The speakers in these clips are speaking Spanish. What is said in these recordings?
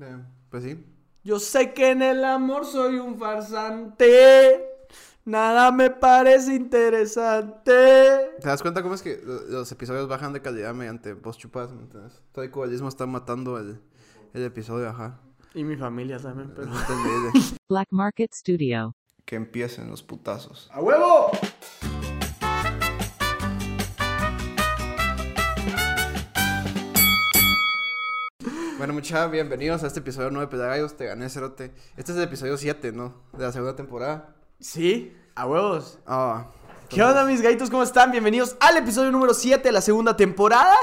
Eh, pues sí. Yo sé que en el amor soy un farsante. Nada me parece interesante. ¿Te das cuenta cómo es que lo- los episodios bajan de calidad mediante voz chupadas? ¿me entiendes? Todo el cubalismo está matando el, el episodio, ajá. Y mi familia también, pero. Black Market Studio. que empiecen los putazos. ¡A huevo! Bueno, muchachos, bienvenidos a este episodio 9 de Pedagayos. Te gané, Cerote. Este es el episodio 7, ¿no? De la segunda temporada. Sí, a huevos. Ah. ¿Qué onda, mis gaitos? ¿Cómo están? Bienvenidos al episodio número 7 de la segunda temporada.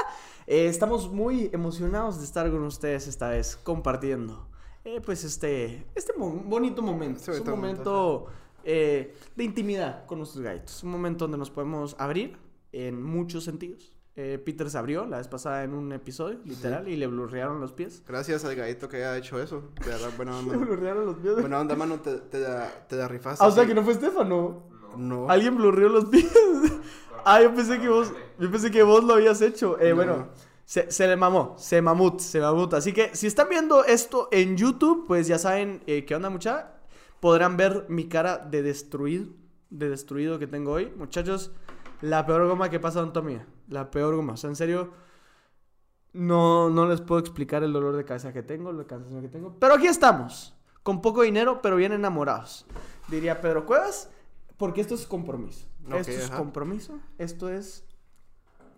Eh, estamos muy emocionados de estar con ustedes esta vez, compartiendo. eh, pues este, este mo- bonito momento. Este es un momento eh, de intimidad con nuestros gaitos. Un momento donde nos podemos abrir en muchos sentidos. Eh, Peter se abrió la vez pasada en un episodio, literal, y le blurrearon los pies. Gracias al gallito que haya hecho eso. De verdad, buena Le onda. blurrearon los pies. buena onda, mano. Te, te, la, te la rifaste. Ah, o sea que no fue Estefano. No. Alguien blurrió los pies. ah, yo pensé que vos, yo pensé que vos lo habías hecho. Eh, No. Bueno, se, se le mamó, se mamut, se mamut. Así que si están viendo esto en YouTube, pues ya saben eh, qué onda, mucha. Podrán ver mi cara de destruido, de destruido que tengo hoy. Muchachos, la peor goma que pasa vida. La peor goma. O sea, en serio, no, no les puedo explicar el dolor de cabeza que tengo, la cansancio que tengo. Pero aquí estamos, con poco dinero, pero bien enamorados. Diría Pedro Cuevas, porque esto es compromiso. Ok, esto es ajá. compromiso, esto es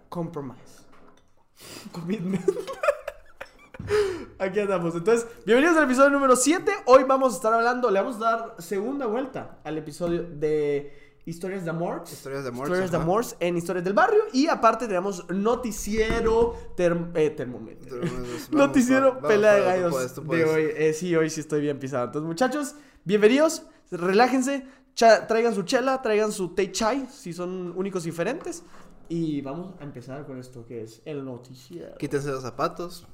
compromise. Commitment. Aquí andamos. Entonces, bienvenidos al episodio número 7. Hoy vamos a estar hablando, le vamos a dar segunda vuelta al episodio de Historias de Amor. Historias de amor. Historias de. Amor en Historias del Barrio. Y aparte tenemos noticiero term- eh, termómetro. Noticiero vamos, pelea de tú gallos puedes, tú de hoy. Eh, sí, hoy sí estoy bien pisado. Entonces, muchachos, bienvenidos. Relájense. cha- traigan su chela, traigan su té chai, si son únicos y diferentes. Y vamos a empezar con esto que es el noticiero. Quítense los zapatos.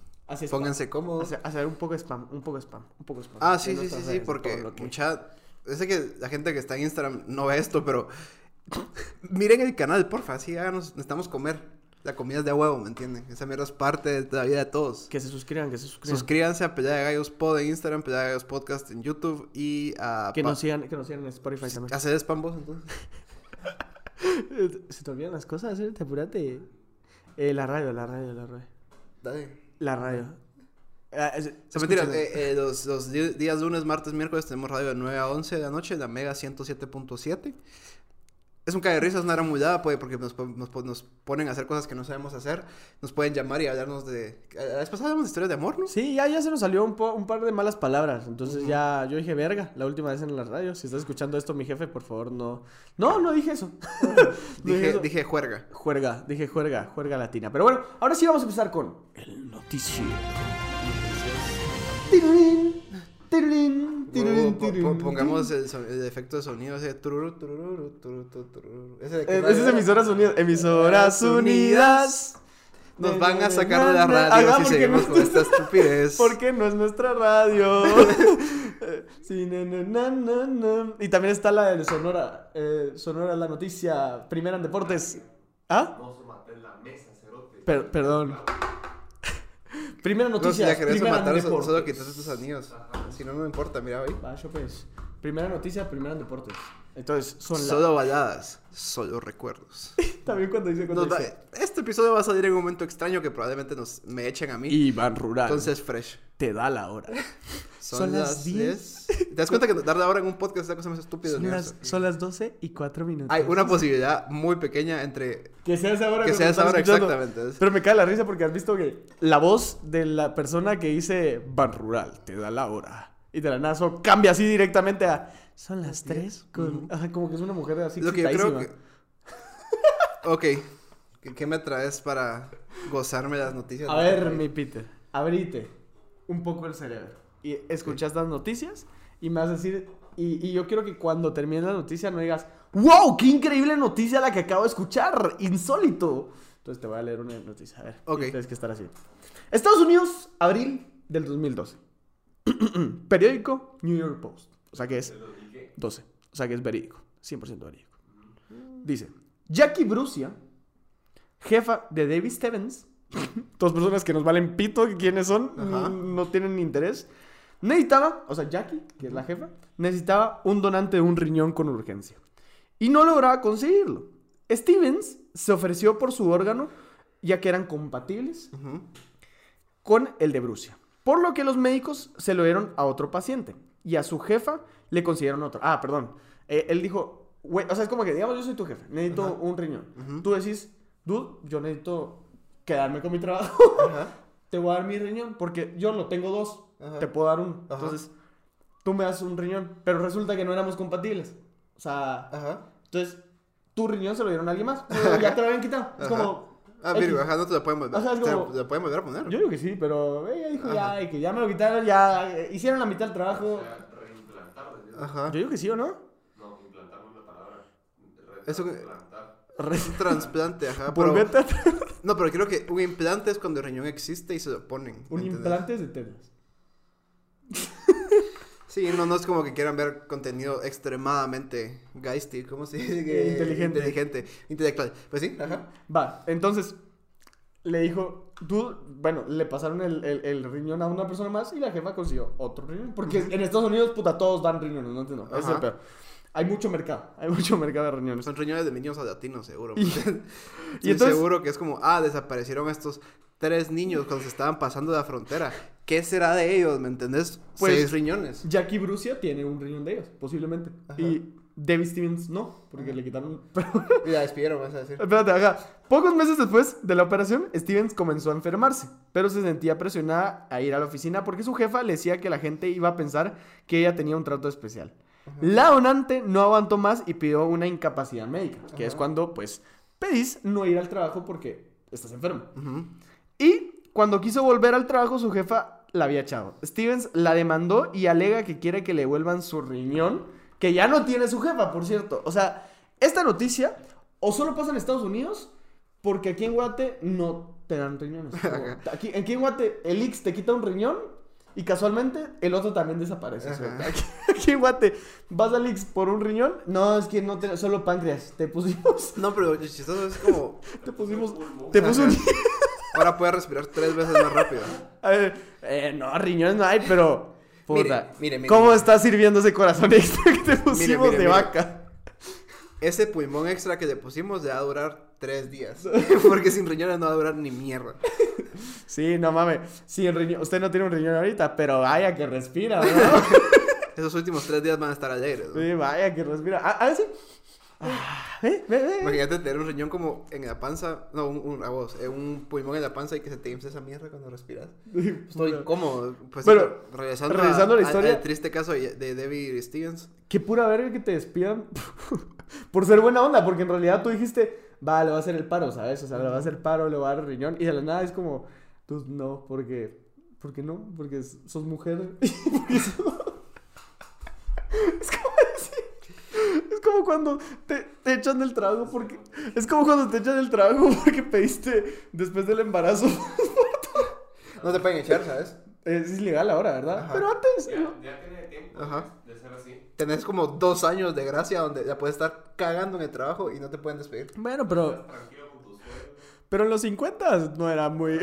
Pónganse cómodos. Hacer, hacer un poco de spam, un poco de spam, un poco de spam. Ah, sí, sí, sí, sí, porque que- mucha... Sé que la gente que está en Instagram no ve esto, pero... Miren el canal, porfa, así háganos... Necesitamos comer. La comida es de huevo, ¿me entienden? Esa mierda es parte de la vida de todos. Que se suscriban, que se suscriban. Suscríbanse a Pelea de Gallos Pod en Instagram, Pelea de Gallos Podcast en YouTube y a... que nos sigan, que nos sigan en Spotify también. ¿Hacer spam vos, entonces? Se te olvidan las cosas, ¿eh? apúrate. Eh, la radio, la radio, la radio. Dale. La radio. Ah, sea, mentira, eh, eh, los, los días lunes, martes, miércoles tenemos radio de 9 a 11 de la noche, la Mega 107.7. Es un cae de risas, una ramulada, pues, porque nos, nos, nos ponen a hacer cosas que no sabemos hacer. Nos pueden llamar y hablarnos de... La vez pasada hablamos de historias de amor, ¿no? Sí, ya, ya se nos salió un, po- un par de malas palabras. Entonces ya yo dije verga la última vez en la radio. Si estás escuchando esto, mi jefe, por favor, no. No, no dije eso. No Dije, eso. dije juerga. Juerga, dije juerga, juerga latina. Pero bueno, ahora sí vamos a empezar con el noticiero. Tirurín, tirurín, tirurín, tirurín. Pongamos el, son- el efecto de sonido ese tururu, tururu, tururu, tururu. Ese de Eh, qué Esa radio es era? emisoras unidas. Emisoras unidas. Nos van a sacar de la radio Ajá, si porque seguimos no- con esta estupidez. Porque no es nuestra radio. sí, na, na, na, na, na. Y también está la de Sonora. eh, Sonora, la noticia. Primera en deportes. ¿Ah? Per- perdón. Primera No, si noticia. ya querés matar, solo quitas tus anillos. Si no, no me importa, mira, hoy. Va, yo pues. Primera noticia, primera en deportes. Entonces, son las. Solo baladas, solo recuerdos. También cuando dice. Cuando dice, este episodio va a salir en un momento extraño que probablemente nos, me echen a mí. Iván Rural. Entonces, fresh. te da la hora. Son, Son las las 10. 10. ¿Te das cuenta que dar la hora en un podcast es la cosa más estúpida Son las, son las 12 y 4 minutos. Hay una posibilidad muy pequeña entre Que sea esa hora. que sea esa hora exactamente. Pero me cae la risa porque has visto que la voz de la persona que dice Ban Rural te da la hora. Y de la nada solo cambia así directamente a. Son las 3 con. Ajá, como que es una mujer así. Lo que yo creo que... ok. ¿Qué, qué me traes para gozarme las noticias? A ver, mi Peter, abrite un poco el cerebro. Y escuchas las noticias y me vas a decir. Y, y yo quiero que cuando termine la noticia no digas, ¡Wow! ¡Qué increíble noticia la que acabo de escuchar! ¡Insólito! Entonces te voy a leer una noticia. A ver, Ok. tienes que estar así. Estados Unidos, abril del 2012. Periódico New York Post. O sea que es 12. O sea que es verídico. 100% verídico. Dice, Jackie Brucia, jefa de David Stevens, dos personas que nos valen pito, quiénes son, Ajá. no tienen interés. Necesitaba, o sea, Jackie, que es la jefa, necesitaba un donante de un riñón con urgencia. Y no lograba conseguirlo. Stevens se ofreció por su órgano, ya que eran compatibles con el de Brucia. Por lo que los médicos se lo dieron a otro paciente. Y a su jefa le consiguieron otro. Ah, perdón. Eh, él dijo, güey, o sea, es como que, digamos, yo soy tu jefe, necesito Ajá. un riñón. Ujú. Tú decís, dude, yo necesito quedarme con mi trabajo. Te voy a dar mi riñón, porque yo lo tengo dos, Ajá. te puedo dar uno. Ajá. Entonces, tú me das un riñón, pero resulta que no éramos compatibles. O sea, Ajá. entonces, tu riñón se lo dieron a alguien más, pero ya te lo habían quitado. Es Ajá. como... Ah. Virgo, ajá, no te la pueden volver, te la- como- te la pueden volver a poner. Yo digo que sí, pero ella dijo ya, que ya me lo quitaron, ya eh, hicieron la mitad del trabajo. O sea. Ajá. Yo digo que sí o no. No, implantar no es la palabra. Eso que- un trasplante, ajá. Pero, Volvete a no, pero creo que un implante es cuando el riñón existe y se lo ponen. Un ¿entendés? implante es de tetas. Sí, no, no es como que quieran ver contenido extremadamente geisty, ¿cómo se dice? Inteligente. Inteligente, intelectual. Pues sí, ajá. Va, entonces le dijo, tú, bueno, le pasaron el, el- el riñón a una persona más y la jefa consiguió otro riñón. Porque en Estados Unidos, puta, todos dan riñones, no entiendo. Es el peor. Hay mucho mercado, hay mucho mercado de riñones. Son riñones de niños latinos, seguro. Y- Y, entonces- seguro que es como, ah, desaparecieron estos tres niños cuando se estaban pasando la frontera. ¿Qué será de ellos? ¿Me entendés? Pues- Seis riñones. Jackie Brucia tiene un riñón de ellos, posiblemente. Ajá. Y David Stevens no, porque le quitaron... Y la despidieron, vas a decir. Espérate, ajá. Pocos meses después de la operación, Stevens comenzó a enfermarse, pero se sentía presionada a ir a la oficina porque su jefa le decía que la gente iba a pensar que ella tenía un trato especial. La donante no aguantó más y pidió una incapacidad médica, que es cuando, pues, pedís no ir al trabajo porque estás enfermo. Y cuando quiso volver al trabajo, su jefa la había echado. Stevens la demandó y alega que quiere que le vuelvan su riñón, que ya no tiene su jefa, por cierto. O sea, esta noticia o solo pasa en Estados Unidos, porque aquí en Guate no te dan riñones. Aquí, aquí en Guate el Ix te quita un riñón y casualmente el otro también desaparece. Aquí, aquí en Guate vas al Ix por un riñón, no, es que no te, solo páncreas. Te pusimos, No, pero chistoso es como, te pusimos, te puso un... ahora puedes respirar tres veces más rápido. A ver, eh, no, riñones no hay, pero. Puta. Mire, mire, mire, ¿Cómo está sirviendo ese corazón extra que te pusimos de vaca? Ese pulmón extra que le pusimos le va a durar tres días. Porque sin riñones no va a durar ni mierda. Sí, no mames. Sí, el riñón. Usted no tiene un riñón ahorita, pero vaya que respira, ¿no? Esos últimos tres días van a estar alegres. ¿no? sí, vaya que respira. Ah, a ver si. Ah, ve, ve, ve. Imagínate tener un riñón como en la panza, no, un, un, a vos, eh, un pulmón en la panza y que se te infle esa mierda cuando respiras. Estoy Puta. incómodo. Pues, Bueno, regresando, regresando a la historia. al triste caso de, de David Stevens. Qué pura verga que te despidan por ser buena onda, porque en realidad tú dijiste, va, le va a hacer el paro, ¿sabes? O sea, le va a hacer paro, le va a dar riñón, y de la nada es como, tú no, porque, ¿por qué no? Porque sos mujer. Porque sos- es como decir, como cuando te, te echan del trabajo porque, es como cuando te echan del trabajo porque pediste después del embarazo. No te pueden echar, ¿sabes? Es ilegal ahora, ¿verdad? Ajá. Pero antes, Ya, ¿no? ya tiene tiempo Ajá. de ser así. Tenés como dos años de gracia donde ya puedes estar cagando en el trabajo y no te pueden despedir. bueno, pero, pero en los 50 no era muy...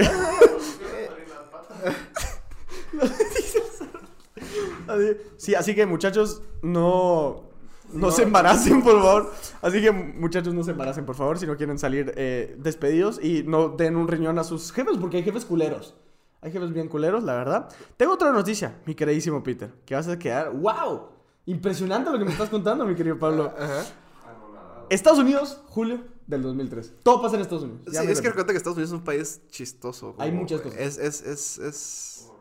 Sí, así que muchachos, no, no, No. se embaracen, por favor. Así que muchachos, no se embaracen, por favor, si no quieren salir eh, despedidos y no den un riñón a sus jefes, porque hay jefes culeros. Hay jefes bien culeros, la verdad. Tengo otra noticia, mi queridísimo Peter, que vas a quedar, wow, impresionante lo que me estás contando, mi querido Pablo. Ajá. Estados Unidos, julio del 2003. Todo pasa en Estados Unidos. Ya es que recuerda que Estados Unidos es un país chistoso. Hay muchas cosas. Es, es, es, es,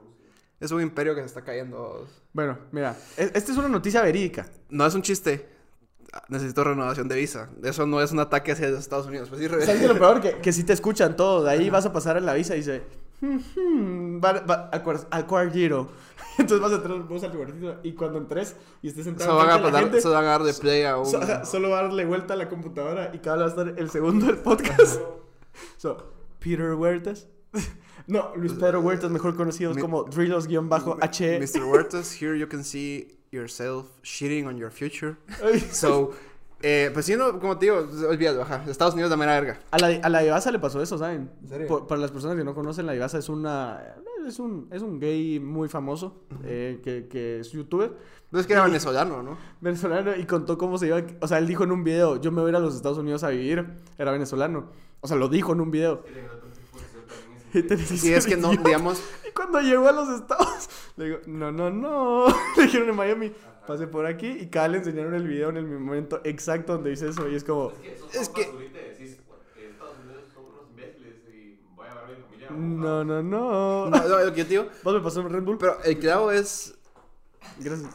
es un imperio que se está cayendo. Bueno, mira, e- esta es una noticia verídica. No es un chiste. Necesito renovación de visa. Eso no es un ataque hacia los Estados Unidos. Pues sí, re- ¿Sabes qué es lo peor? Que, que si te escuchan todo. De ahí vas a pasar en la visa y dice... "Hmm, hmm, va, va al, cuar- al cuartito. Entonces vas a entrar vos al cuartito y cuando entres y estés sentado van, a enfrente de la gente, van a dar de play a un... so- ajá, solo va a darle vuelta a la computadora y cada vez va a estar el segundo del podcast. So, Peter Huertas. No, Luis Pedro Huertas, mejor conocidos Mi- como Drillos-H. Mr. Huertas, here you can see yourself shitting on your future. So, Eh, pues sí, no, como te digo, olvídalo, ajá. Estados Unidos da mera verga. A la, a la Divasa le pasó eso, ¿saben? ¿En serio? Por- para las personas que no conocen, la Divasa es una... Es un, es un gay muy famoso, eh, que, que es youtuber, No es que era venezolano, ¿no? venezolano, y contó cómo se iba... O sea, él dijo en un video, yo me voy a ir a los Estados Unidos a vivir, era venezolano. O sea, lo dijo en un video. Y Y es que no, digamos, Y cuando llegó a los estados, le digo, no, no, no. Le dijeron en Miami, pase por aquí. Y cada le enseñaron el video en el momento exacto donde dice eso. Y es como, Es que Es no, no, no. no, no, lo que yo te digo, Vos me pasó un Red Bull. pero el clavo es Gracias.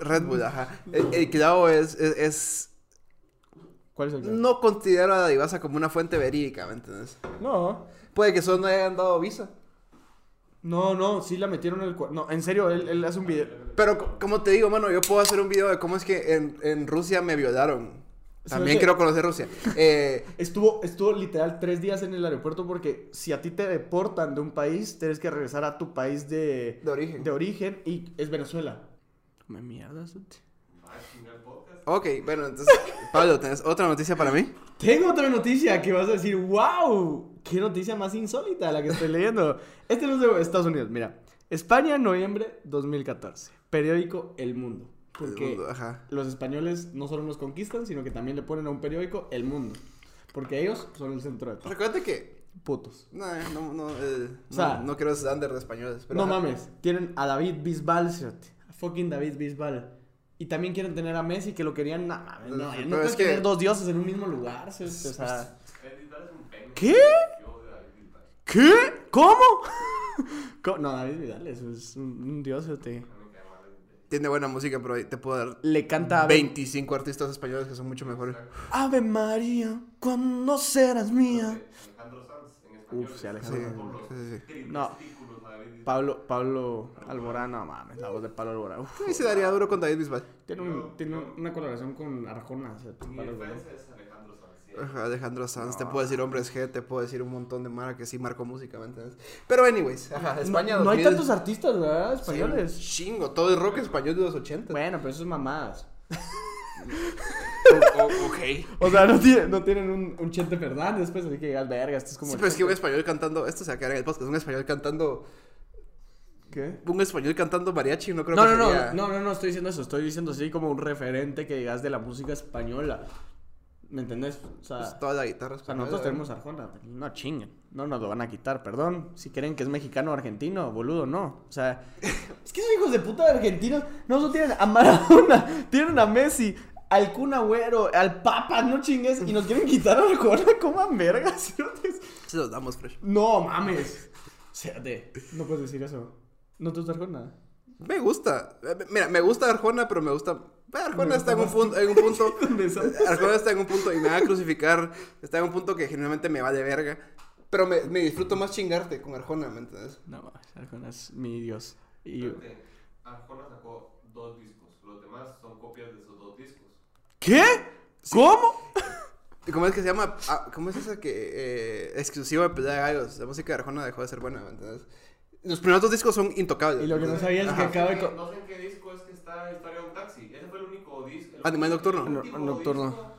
Red Bull, ajá. El, el clavo es, es, es- ¿Cuál es el clavo? no considero a la divasa como una fuente verídica, ¿me entiendes? No. Puede que solo no hayan dado visa. No, no, sí la metieron en el cuarto. No, en serio, él, él hace un video. Pero co- como te digo, mano, yo puedo hacer un video de cómo es que en, en Rusia me violaron. También quiero conocer Rusia. Eh, Estuvo, estuvo literal tres días en el aeropuerto porque si a ti te deportan de un país, tienes que regresar a tu país de, de origen. de origen y es Venezuela. Me mierdas. Va a chingar el podcast. Ok, bueno, entonces, Pablo, ¿tenés otra noticia para mí? Tengo otra noticia que vas a decir, wow, qué noticia más insólita la que estoy leyendo. Este no es de Estados Unidos, mira. España, noviembre 2014. Periódico El Mundo. Porque El mundo, ajá. los españoles no solo nos conquistan, sino que también le ponen a un periódico El Mundo. Porque ellos son el centro de todo. Recuerda que. Putos. No, no, no, eh, O sea- no, no quiero ser under de españoles. Pero no ajá. mames, tienen a David Bisbal, cerote. A fucking David Bisbal. Y también quieren tener a Messi, que lo querían. No, mames, no, no Pero puedes es que- tener dos dioses en un mismo lugar, cerote, O sea. David Bisbal es un pene. ¿Qué? Yo de David Bisbal. ¿Qué? ¿Cómo? ¿Cómo? No, David Vidal es un, un dios. te. Tiene buena música, pero ahí te puedo dar Le canta Ave, 25 artistas españoles que son mucho mejores. Ave María, cuando serás mía. Alejandro Sanz en español. Uf, sí, Sí, Alejandro sí, sí. testículos No. Pablo, Pablo Alborán, no mames, la voz de Pablo Alborán. Uf, Sí, se daría duro con David Bisbal. tiene un- tiene una colaboración con Arjona. o sea, Pablo Alborán. Es Alejandro Sanz. te puedo decir Hombres G, te puedo decir un montón de mara que sí marcó música, ¿me entiendes? Pero, anyways, ajá, España No, no hay 2000, tantos artistas, ¿verdad? sí, Españoles. Chingo, todo el rock español de los 80. Bueno, pero eso es mamadas. O- o- ok. O sea, no, tiene- no tienen un, un Chente Fernández, pues, así que al verga, esto es como. Sí, pero es que un español cantando, esto se va a quedar en el podcast, un español cantando, ¿Qué? un español cantando mariachi, no creo No, que no, no, sería... no, no, no, estoy diciendo eso, estoy diciendo así como un referente que digas de la música española. ¿Me entendés? O sea, Pues toda la guitarra o sea española. nosotros tenemos Arjona, no chinguen, no nos lo van a quitar, perdón. Si creen que es mexicano o argentino, boludo, no. O sea, es que esos hijos de puta de argentinos no solo tienen a Maradona, tienen a Messi, al Kun Agüero, al Papa, no chingues, y nos quieren quitar a Arjona, coman vergas. Se los damos, fresh. No mames. Espérate, no puedes decir eso. ¿No te gusta Arjona? Me gusta. Eh, Mira, me gusta Arjona, pero me gusta. Eh, Arjona Me está en un punto, en un punto. ¿Dónde son? Arjona está en un punto y me va a crucificar. Está en un punto que generalmente me vale verga. Pero me, me disfruto más chingarte con Arjona, ¿me entiendes? No Arjona es mi dios. Y... Arjona sacó dos discos. Los demás son copias de esos dos discos. ¿Qué? ¿Cómo? ¿Y ¿Cómo es que se llama? Ah, ¿Cómo es esa que eh, exclusiva de Pelea de Gallos? La música de Arjona dejó de ser buena, ¿me entiendes? Los primeros dos discos son intocables. Y lo que no sabía es que acaba de... No sé en- qué disco es que está Historia de un Taxi. Ese fue el único disco. Animal Nocturno. Nocturno.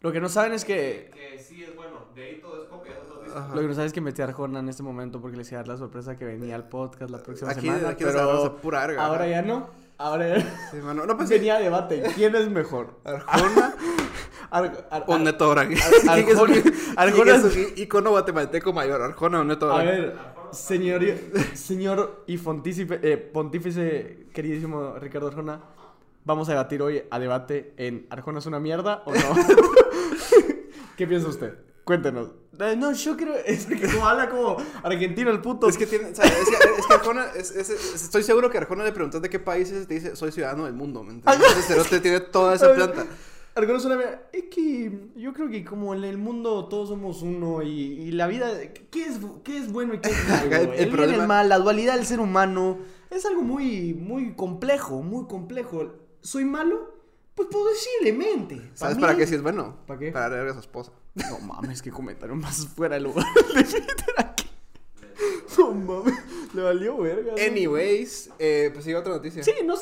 Lo que no saben es que... Que sí es bueno. De ahí todo es copia de esos dos discos. Ajá. Lo que no saben es que metí a Arjona en este momento porque les iba a dar la sorpresa que venía al podcast la próxima Aquí- semana. aquí pero a pura verga, ahora ya no. Ahora ya... Sí, mano. No, pues sí. venía a debate. ¿Quién es mejor? Arjona Ar- ar- o Neto. Arjona- ¿Quién es un- Arjona es un icono guatemalteco mayor? ¿Arjona o Neto A Brand? ver, señor, señor y pontífice, eh, pontífice queridísimo Ricardo Arjona, vamos a debatir hoy a debate en ¿Arjona es una mierda o no? ¿Qué piensa usted? Cuéntenos. Eh, no, yo creo, es que como habla como argentino el puto. Es que tiene, o sea, es que, es que Arjona, es- es- es- estoy seguro que Arjona le preguntas de qué país es y te dice, soy ciudadano del mundo, ¿me entiendes? Entonces, tiene toda esa planta. Es una mierda. Es que yo creo que como en el mundo todos somos uno y, y la vida, ¿qué es, ¿qué es bueno y qué es malo? El- bien problema- el mal, la dualidad del ser humano es algo muy, muy complejo, muy complejo. ¿Soy malo? Pues posiblemente. ¿Sabes mí- para qué si es bueno? ¿Para qué? Para darle a su esposa. No mames, qué comentario más fuera de lugar de aquí. No mames. Le valió verga. ¿no? Anyways, eh, pues sigue otra noticia. Sí, no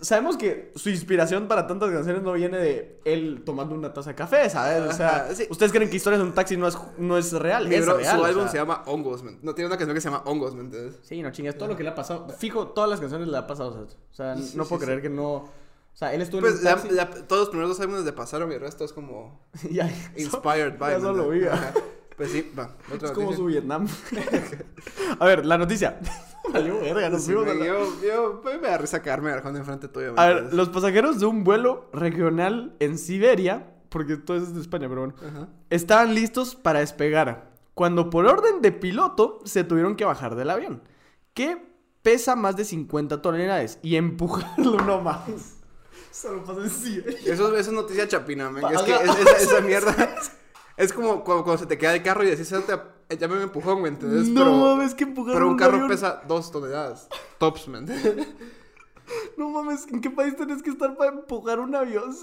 sabemos que su inspiración para tantas canciones no viene de él tomando una taza de café, ¿sabes? O sea, Ajá, sí. ustedes creen que Historias de un taxi no es, no es real, Mi es bro, real. su álbum sea. se llama Hongos, man. No, tiene una canción que se llama Hongos, ¿me entiendes? Sí, no chingas, todo lo que le ha pasado. Fijo, todas las canciones le ha pasado. O sea, o sea, Sí, no sí, puedo creer que no. O sea, él estuvo en Pues un la- todos los primeros dos álbumes le pasaron y el resto es como inspired by. ya ¿me solo entiendes? Pues sí, va. Es como su Vietnam. a ver, la noticia. Valió verga, nos Sí, fuimos a me- la- yo, yo, pues, me da risa quedarme enfrente tuyo. ¿me A ver, los pasajeros de un vuelo regional en Siberia, porque todo eso es de España, pero bueno, Ajá. estaban listos para despegar, cuando por orden de piloto se tuvieron que bajar del avión, que pesa más de 50 toneladas, y empujarlo no más. Solo pasa en Siberia. Eso, eso es noticia chapina. Es que es- esa, esa mierda. Es como cuando, cuando se te queda el carro y decís, "Suelta, ya me empujó, ¿me entiendes? No pero, mames, que empujaron pero un carro avión. pesa dos toneladas. Tops, ¿me entiendes? No mames, ¿en qué país tenés que estar para empujar un avión?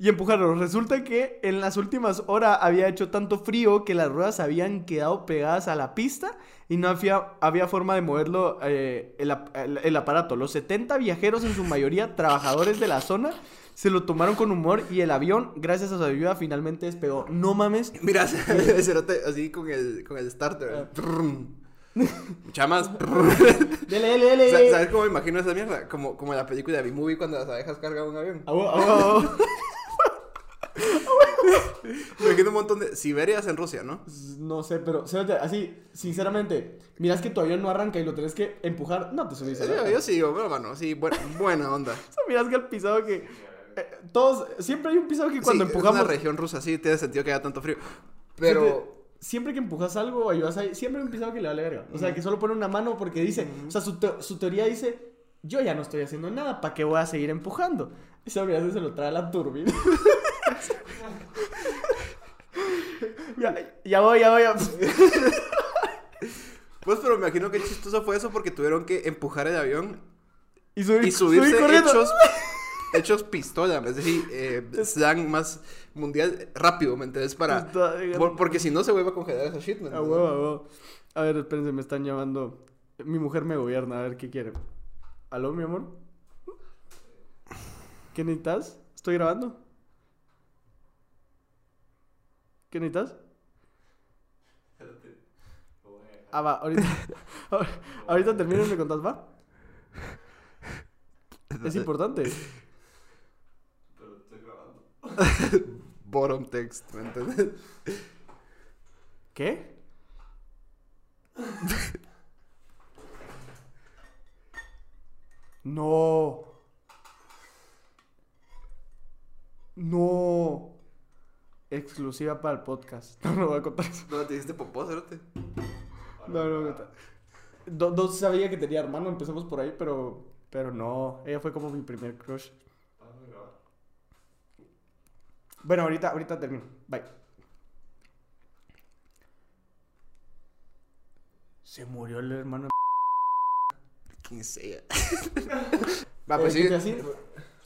Y empujarlo. Resulta que en las últimas horas había hecho tanto frío que las ruedas habían quedado pegadas a la pista y no había, había forma de moverlo eh, el- el aparato. Los 70 viajeros, en su mayoría trabajadores de la zona, se lo tomaron con humor y el avión, gracias a su ayuda, finalmente despegó. No mames. Mira, cerote así con el, con el starter. Mucha más. Dele, dele, dele. Sa- ¿Sabes cómo me imagino esa mierda? Como, como la película de B-Movie cuando las abejas cargan un avión. Ah, ah, ah, Me imagino un montón de Siberias en Rusia, ¿no? No sé, pero cérate, así, sinceramente, miras que tu avión no arranca y lo tenés que empujar, no te subís Yo, yo sí, digo, pero bueno, sí, buena, buena onda. O sea, miras que el pisado que. Eh, todos. Siempre hay un pisado que cuando Sí, empujamos. Es una región rusa, sí, tiene sentido que haya tanto frío. Pero. Siempre que empujas algo o ayudas ahí, siempre hay un pisado que le vale verga. O sea, que solo pone una mano porque dice. O sea, su, te- su teoría dice: Yo ya no estoy haciendo nada, ¿para qué voy a seguir empujando? Esa verdad se lo trae a la turbina. ya, ya voy, ya voy. ya- Pues, pero me imagino que chistoso fue eso porque tuvieron que empujar el avión Y, subir, y subirse subir corriendo. hechos, hechos pistola, es decir, eh, slang más mundial rápido, ¿me entiendes? Para, por- porque si no se vuelve a congelar esa shit, ¿me A entiendes? huevo, a huevo. A ver, espérense, me están llamando. Mi mujer me gobierna, a ver qué quiere. ¿Aló, mi amor? ¿Qué necesitas? ¿Estoy grabando? ¿Qué necesitas? Ah, va, ahorita. ahorita termino y me contás, va. Es importante. Bottom text, ¿me entiendes? ¿Qué? No. No. Exclusiva para el podcast. No, no voy a contar eso. No, te hiciste popó, cerote. No, no, no. Do- No sabía que tenía hermano, empezamos por ahí, pero, pero no. Ella fue como mi primer crush. Bueno, ahorita, ahorita termino. Bye. Se murió el hermano. Quien sea. Va, Eh, pues ¿qué sí.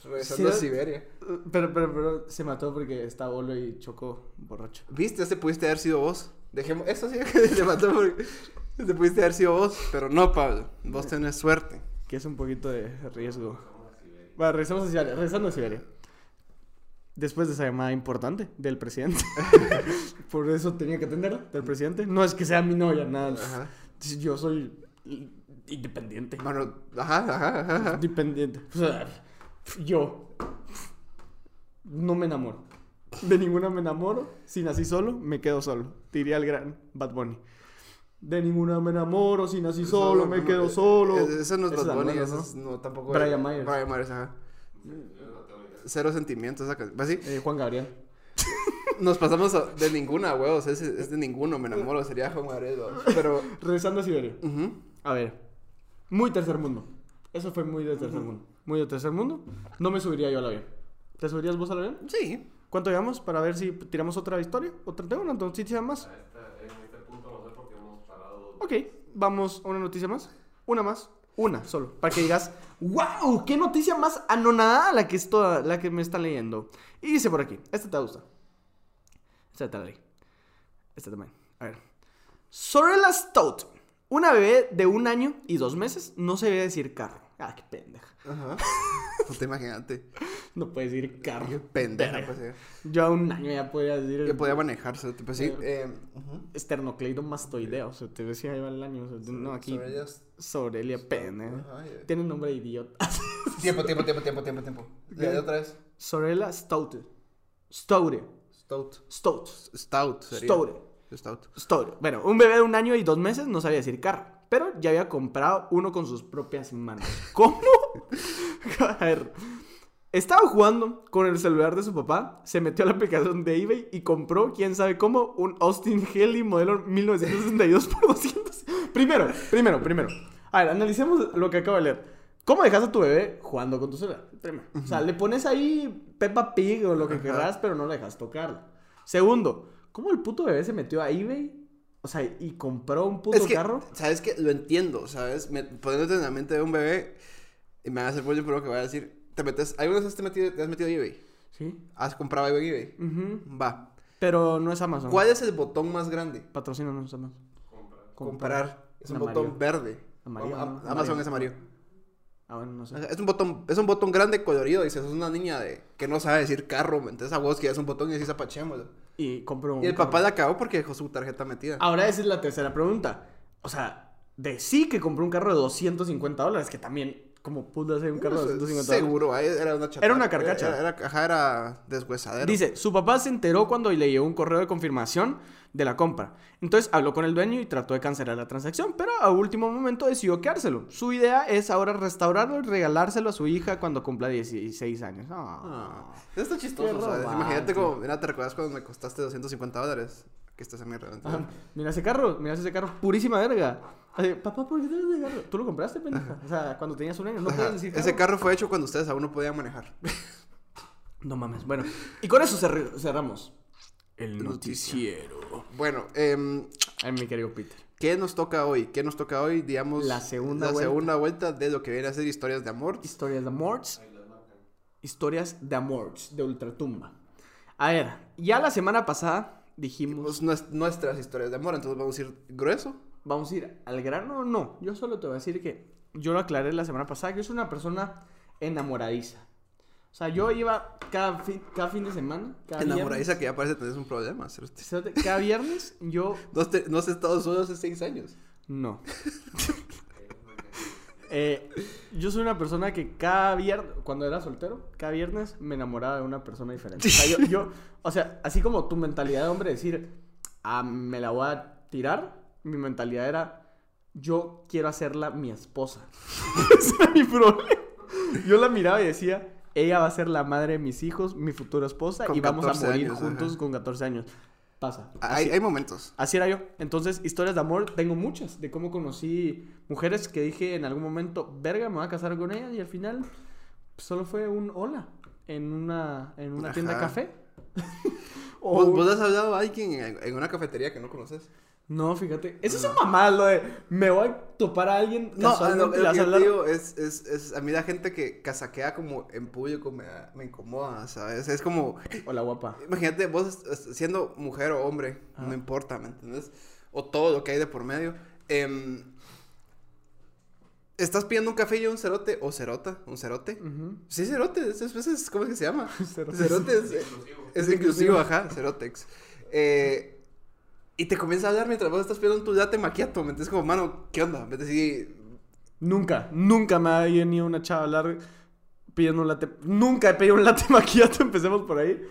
Regresando a Siberia. Pero, pero, pero se mató porque estaba bolo y chocó borracho. ¿Viste? Este pudiste haber sido vos. Dejemos. Eso sí que se mató porque. Este pudiste haber sido vos. Pero no, Pablo. Vos tenés suerte. Que es un poquito de riesgo. Va, regresamos a Siberia. Regresando a Siberia. Después de esa llamada importante del presidente. Por eso tenía que atenderla, del presidente. No es que sea mi novia, nada. Ajá. Yo soy independiente. Bueno, ajá, ajá, ajá. Independiente. O sea, yo no me enamoro. De ninguna me enamoro. Si nací solo, me quedo solo. Diría el gran Bad Bunny. De ninguna me enamoro. Si nací solo, me quedo solo. Ese no es Bad Bunny, ese es no, tampoco. Brian Myers. Brian Myers, ajá. Cero sentimientos esa canción. Así, Eh, Juan Gabriel. nos pasamos a- de ninguna, huevos. Es, es de ninguno, me enamoro. Sería Juan Gabriel. Pero. Regresando a Siberia. ujú. A ver. Muy tercer mundo. Eso fue muy de tercer mundo. Muy de tercer mundo. No me subiría yo al avión. ¿Te subirías vos al avión? Sí. ¿Cuánto llevamos para ver si tiramos otra historia? ¿Otra? ¿Tengo una noticia más? En este punto no sé por qué hemos parado. Ok, vamos a una noticia más. Una más. Una solo. Para que digas, wow, qué noticia más anonadada la que, la que me está leyendo. Y dice por aquí, esta te gusta. Esta te la leí. Esta también. A ver. Sorella Stout, Una bebé de un año y dos meses no se debe decir carro. Ah, qué pendeja. Ajá. No te imagínate. No puede decir carro. Qué pendeja, pues. eh. Yo a un año ya podía decir. Que podía manejarse, tipo así. Eh, Eh, ujú. Esternocleidomastoidea. O sea, te decía ahí va el año. O sea, no, aquí. Sobre ellas- Sorelia pendeja. Tiene nombre de idiota. Tiempo, tiempo, tiempo, tiempo, tiempo, tiempo. Ya otra vez. Sorella Stoute. Stoute. Stout. Stout sería. Stoute. Stout. Story. Bueno, un bebé de un año y dos meses no sabía decir carro, pero ya había comprado uno con sus propias manos. ¿Cómo? A ver. Estaba jugando con el celular de su papá, se metió a la aplicación de eBay y compró, quién sabe cómo, un Austin Haley modelo 1962 por 200. Primero, primero, primero. A ver, analicemos lo que acabo de leer. ¿Cómo dejas a tu bebé jugando con tu celular? Primero. O sea, le pones ahí Peppa Pig o lo que querrás, pero no le dejas tocarlo. Segundo, ¿cómo el puto bebé se metió a eBay? O sea, y compró un puto Es que, carro. ¿sabes qué? Lo entiendo, ¿sabes? Me, poniéndote en la mente de un bebé y me van a hacer bullying por lo que voy a decir. Te metes, ¿alguna vez te, metido, te has metido a eBay? Sí. ¿Has comprado algo en eBay? Ujú. Va. Pero no es Amazon. ¿Cuál es el botón más grande? Patrocina no es Amazon. Compra. Comprar. Es un Amarillo. botón verde. Amarillo. Amazon Amarillo. es amarillo. Ah, bueno, no sé. Es un botón, es un botón grande colorido y si sos una niña de que no sabe decir carro, entonces a vos que es un botón y decís apachémoslo. Y compró un Y el carro. papá la acabó porque dejó su tarjeta metida. Ahora esa es la tercera pregunta. O sea, de sí que compró un carro de 250 dólares, que también, como pudo hacer un carro de 250 dólares. Seguro, ahí era una chatarra. Era una carcacha. Era, era, ajá, era deshuesadero. Dice, su papá se enteró cuando le llegó un correo de confirmación de la compra. Entonces habló con el dueño y trató de cancelar la transacción, pero a último momento decidió quedárselo. Su idea es ahora restaurarlo y regalárselo a su hija cuando cumpla 16 años. Ah. Ah, eso está chistoso. Imagínate como, mira, ¿te recuerdas cuando me costaste 250 dólares? Que esta es mierda. Ajá. Mira ese carro, mira ese carro, purísima verga. Así, papá, ¿por qué tienes ese carro? ¿Tú lo compraste, pendeja? O sea, cuando tenías un año, no puedes decir Ese carro fue hecho cuando ustedes aún no podían manejar. No mames. Bueno, y con eso cerr- cerramos el noticiero. Bueno, Ay, mi querido Peter. ¿qué nos toca hoy? ¿Qué nos toca hoy? Digamos, La segunda la vuelta. segunda vuelta de lo que viene a ser historias de amor. Historias de amores. Ahí las marcan. Historias de amores, de ultratumba. A ver, ya la semana pasada dijimos, Pues nues- nuestras historias de amor, entonces vamos a ir grueso. vamos a ir al grano o no. Yo solo te voy a decir que yo lo aclaré la semana pasada, que yo soy una persona enamoradiza. O sea, yo iba cada fin, cada fin de semana, cada Enamoradiza que ya parece tener un problema. cerote. cada viernes yo No, has te- no has estado solo hace seis años. no. Eh, yo soy una persona que cada viernes, cuando era soltero, cada viernes me enamoraba de una persona diferente. O sea, yo, yo- o sea, así como tu mentalidad de hombre decir, ah, me la voy a tirar, mi mentalidad era, yo quiero hacerla mi esposa. Ese era mi problema. Yo la miraba y decía, ella va a ser la madre de mis hijos, mi futura esposa, Con y vamos a 14 morir años, juntos ajá. con 14 años. Pasa. Hay, Así- hay momentos. Así era yo. Entonces, historias de amor, tengo muchas. De cómo conocí mujeres que dije en algún momento, verga, me voy a casar con ella. Y al final, solo fue un hola en una, en una tienda de café. O ¿Vos, has hablado a alguien en, en una cafetería que no conoces? No, fíjate. Eso es un mamá, lo de me voy a topar a alguien. No, ah, casualmente, no, lo que a yo te hablar. digo es, es, es, a mí la gente que casaquea como en público me, da- me incomoda, ¿sabes? Es como, Hola, guapa. imagínate vos siendo mujer o hombre, no importa, ¿me entiendes? O todo lo que hay de por medio. em, estás pidiendo un café y un cerote, o cerota, un cerote. Sí, cerote, es, es, es- ¿cómo es que se llama? Cerote. Cerote es, Exclusivo. es inclusivo, ajá, cerotex. Eh, y te comienza a hablar mientras vos estás pidiendo tu latte macchiato, ¿me entiendes? Como, mano, ¿qué onda? ¿Me? Y- Nunca, nunca me ha venido una chava a hablar pidiendo un latte. Nunca he pedido un latte maquillato, empecemos por ahí.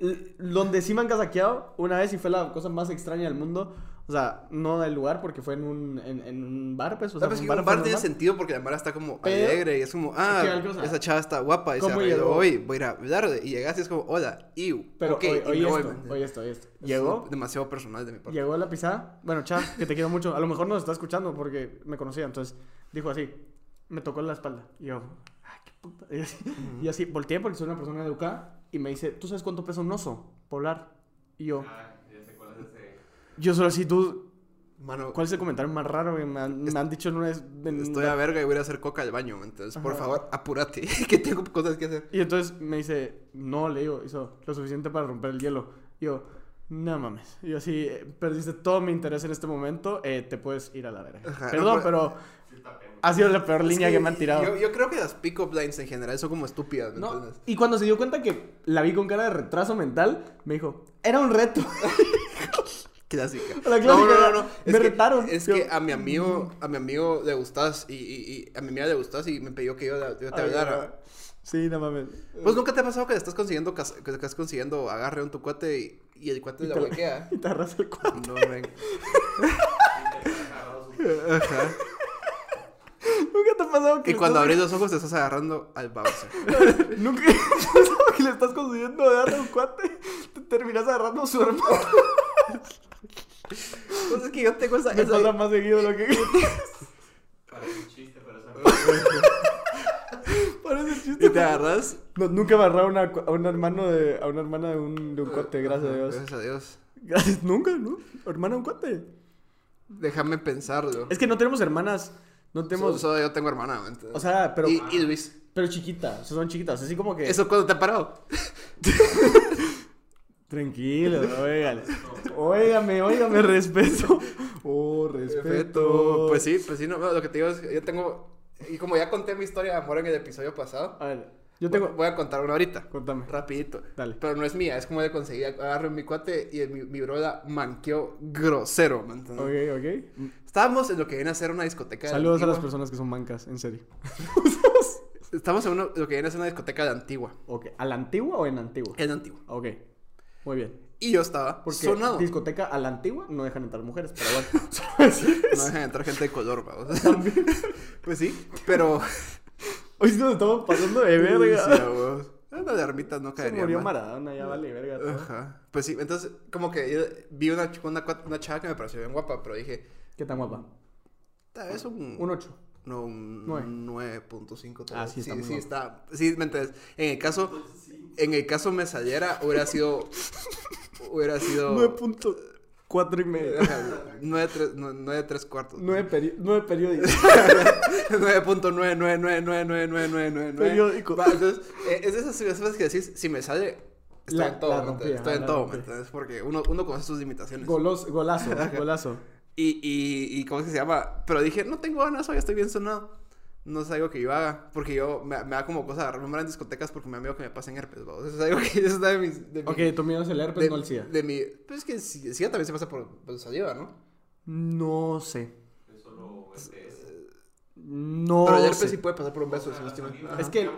L- Donde sí me han casaqueado una vez y fue la cosa más extraña del mundo. O sea, no del lugar porque fue en un, en, en un bar, pues. O sea, ¿Sabes fue que un un bar tiene normal. sentido porque la Mara está como Pero- alegre y es como, ah, esa chava está guapa y se ¿Cómo arregló hoy, voy a ir a hablarle. Y llegas y es como, hola, iu, Pero ok, oye, y oye me voy, esto, man. oye esto, oye esto. Es Llegó, demasiado personal de mi parte. llegó la pisada. Bueno, chava, que te quiero mucho. A lo mejor nos está escuchando porque me conocía. Entonces dijo así, me tocó en la espalda. Y yo, ay, qué puta. Y así, y así volteé porque soy una persona educada. Y me dice, ¿tú sabes cuánto pesa un oso polar? Y yo, Ah, ya sé cuál es ese. Yo solo así, tú. Mano, ¿Cuál es el comentario más raro que me han, me han dicho en una vez? en estoy a verga y voy a hacer coca al baño, entonces, por Ajá. favor, apúrate, que tengo cosas que hacer. Y entonces me dice, no, le digo, hizo lo suficiente para romper el hielo. Y yo, No mames. Yo sí, eh, perdiste todo mi interés en este momento. eh, te puedes ir a la verga. Ajá, Perdón, no, pero Sí pena. ha sido la peor línea que, me han tirado. Yo, yo creo que las pick-up lines en general son como estúpidas, ¿me No, entiendes? Y cuando se dio cuenta que la vi con cara de retraso mental, me dijo, era un reto. Clásica. La No, clásica, no, no, no. me Es que- retaron. Es Yo- que a mi amigo, a mi amigo le gustas y, y, y a mi amiga le gustas y me pidió que yo, la- yo te Ay, ayudara. Sí, no mames. Pues nunca te ha pasado que le estás consiguiendo, que estás consiguiendo agarre un tu cuate y, y el cuate la huequea. Y te arrasa el cuadro. No, ven. Ajá. Nunca te ha pasado que Y cuando estás- abrís los ojos te estás agarrando al Bowser. Nunca te ha pasado que le estás consiguiendo agarrar a un cuate, te terminas agarrando a su hermano. Entonces es que yo tengo esa... Me esa- pasa más seguido lo que Parece un chiste, pero es parece chiste. Y te agarras... No, nunca me una, a un hermano de, a una hermana de un, de un cuate, gracias a Dios. Gracias a Dios. Gracias, nunca, ¿no? Hermana de un cuate. Déjame pensarlo. Es que no tenemos hermanas, no tenemos... Solo yo tengo hermana, o sea, pero... Y, y Luis. Pero chiquitas, o sea, son chiquitas, así como que... ¿Eso cuando te ha parado? Tranquilo, óigale. Óigame, óigame, respeto. Oh, respeto. Pues sí, pues sí, no, lo que te digo es que yo tengo... Y como ya conté mi historia de amor en el episodio pasado, A ver, yo tengo... voy a contar una ahorita. Cuéntame. Rapidito. Dale. Pero no es mía, es como de conseguir agarro mi cuate y mi, mi bro la manqueó grosero. Ok, ok. Estábamos en lo que viene a ser una discoteca de Saludos a las personas que son mancas, en serio. Estamos en uno- lo que viene a ser una discoteca de Antigua. Ok, ¿a la antigua o en antigua? En Antigua. Ok, muy bien. Y yo estaba Porque sonado. discoteca a la antigua no dejan entrar mujeres, pero bueno. No dejan entrar gente de color, vamos. También. Pues sí, pero... Hoy sí nos estamos pasando de Sí, verga. vamos. Una de armitas no Se caería murió mal. Maradona, ya vale verga. todo. Ajá. Pues sí, entonces, como que vi una, una, una chava que me pareció bien guapa, pero dije, ¿Qué tan guapa? vez un... Un 8. No, un Nueve. 9.5. tal Ah, sí, está sí, muy sí, guapo. está. Sí, ¿me entiendes? En el caso, en el caso me saliera, hubiera sido, hubiera sido... 9.4 y medio. Ajá, nueve, tres, no- nueve, tres cuartos. 9, peri nueve periódicos. 9.999999999. Periódico. Va, entonces, eh, es de esas cosas que decís, si me sale, estoy La- en todo, la ¿me rompí, entiendes? Estoy ajá, en todo. ¿me entiendes? Porque uno, uno conoce sus limitaciones. Golos, golazo, golazo. Y, y, y, ¿cómo es que se llama? Pero dije, no tengo ganas, hoy estoy bien sonado. No es algo que yo haga, porque yo me, me da como cosa agarrarme en discotecas porque me da miedo que me pasen herpes, ¿no? Eso es algo que eso está de mis... De mi- Ok, tu miedo es el herpes, de, no el SIDA. de mi... Pues es que el SIDA también se pasa por, por saliva, ¿no? No sé. Es solo ETS. No Pero el herpes sé. sí puede pasar por un beso, O si sea, no estoy mal. saliva, Es que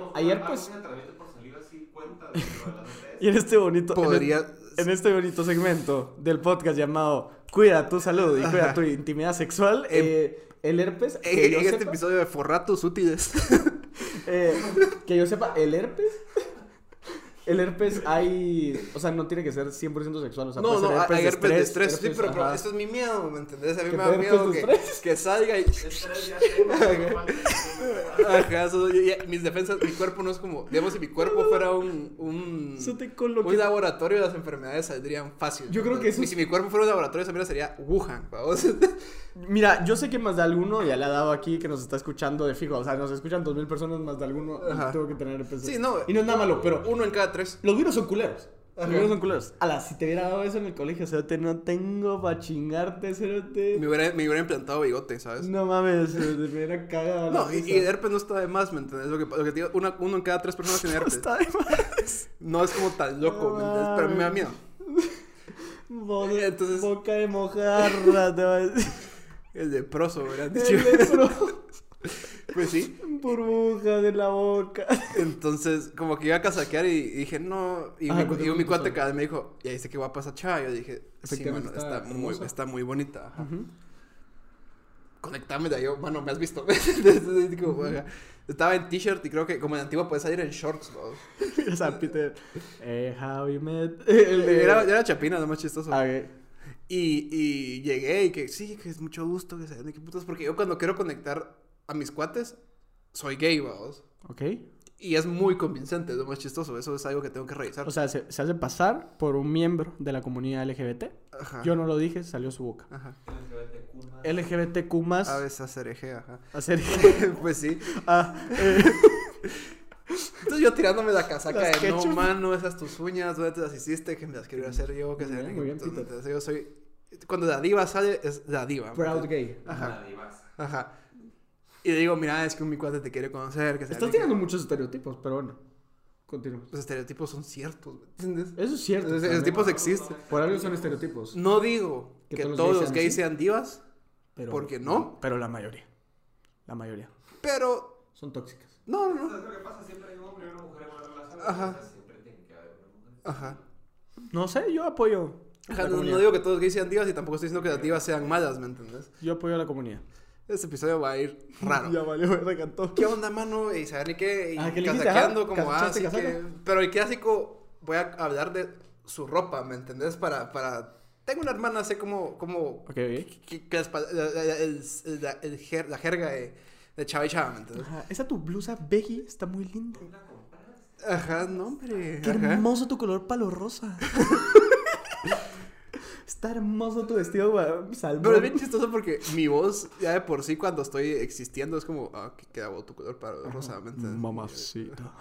pues- por saliva sí cuenta de las ETS. Y en este bonito... en el- Podría... En este bonito segmento del podcast llamado Cuida tu salud y cuida Ajá. tu intimidad sexual, En- eh, el herpes, En, que yo, en este episodio de forratos útiles. eh, que yo sepa, el herpes, el herpes hay, o sea, no tiene que ser 100% sexual, o sea, no, puede no, ser hay herpes de estrés. Sí, herpes, pero, pero ajá. eso es mi miedo, ¿me entendés? A mí ¿Que me da miedo herpes que, de que salga y... Estrés ya Ajá, eso- y- y mis defensas, mi cuerpo no es como... Digamos, si mi cuerpo fuera un... un Un laboratorio de las enfermedades saldrían fácil. Yo creo que eso Y si mi cuerpo fuera un laboratorio, esa mierda sería Wuhan, vamos. Mira, yo sé que más de alguno ya le ha dado aquí que nos está escuchando de fijo, o sea, nos escuchan dos mil personas más de alguno, Ajá. tengo que tener herpes. Sí, no. Y no es nada malo, pero Uno en cada tres. los virus son culeros. Los virus son culeros. Ala, si te hubiera dado eso en el colegio, cerote, no tengo pa' chingarte, cerote. Me hubiera, me hubiera implantado bigote, ¿sabes? No mames, cerote, me hubiera cagado. la No, y, herpes no está de más, ¿me entiendes? Lo que, lo que te digo, una- uno en cada tres personas tiene herpes. Está de más. No es como tan loco, ¿me entiendes? Pero a mí me da miedo. Bo- Entonces- Boca de mojarra, te va a decir. El leproso, ¿verdad? El lepro. Pues sí. Burbuja de la boca. Entonces, como que iba a casaquear y dije, no. Y, Ah, mi, y mi cuate cada vez me dijo, ¿y ahí sé qué guapa esa chava? Yo dije, sí, mano, está está, muy, está muy bonita. Ajá. Conectame de ahí, yo, mano, me has visto. Entonces, como, ajá. Estaba en t-shirt y creo que como en Antigua puedes salir en shorts, ¿no? O sea, Peter. Eh, how we met. El de- Era, era chapina, no más chistoso. Ah, ok. Y, y llegué y que sí, que es mucho gusto, que se den, que putas. Porque yo cuando quiero conectar a mis cuates, soy gay, vamos. Ok. Y es muy convincente, es lo más chistoso. Eso es algo que tengo que revisar. O sea, se, se hace pasar por un miembro de la comunidad LGBT. ajá. Yo no lo dije, salió su boca. Ajá. LGBTQ más. A veces hacer eje, ajá. Hacer. pues sí. Ah, eh, Entonces yo tirándome la casaca Las de no, mano, esas tus uñas, ¿dónde te las hiciste? Que me las quiero hacer yo, que Muy se bien. Entonces yo soy... Cuando la diva sale, es la diva. Proud gay. Ajá, más. ajá. Y le digo, mira, es que un mi cuate te quiere conocer, que Estás tirando muchos estereotipos, pero bueno. Continuamos. Los estereotipos son ciertos, ¿me entiendes? Eso es cierto. Los estereotipos existen. Por algo son estereotipos. No digo Que que, todos los todos gays los sean gays sean divas, Pero, porque no, Pero la mayoría. La mayoría. pero... Son tóxicas. No, no, ¿Sabes no. lo que pasa? Siempre hay un hombre y una mujer en una relación. Ajá. entonces Siempre tiene que haber una mujer. Ajá. No sé, yo apoyo. Ajá, no, no digo que todos los gays sean divas y tampoco estoy diciendo que las divas sean malas, ¿me entiendes? Yo apoyo a la comunidad. Este episodio va a ir raro. Ya valió, me recantó. ¿Qué onda, mano? Y saber ni qué. Y Ah, como ah, ¿casachaste así que. Pero el clásico, voy a hablar de su ropa, ¿me entendés? Para. para... Tengo una hermana, sé Ok, ok. que, la, la- el- el- la- el jer- la jerga de, de chava y chava, ¿me entiendes? Ajá. Esa tu blusa Becky está muy linda. Ajá, no, hombre. Qué ajá. hermoso tu color palo rosa. está hermoso tu vestido salmón. Pero es bien chistoso porque mi voz, ya de por sí, cuando estoy existiendo, es como, ah, que queda tu color para rosa. Mamacita.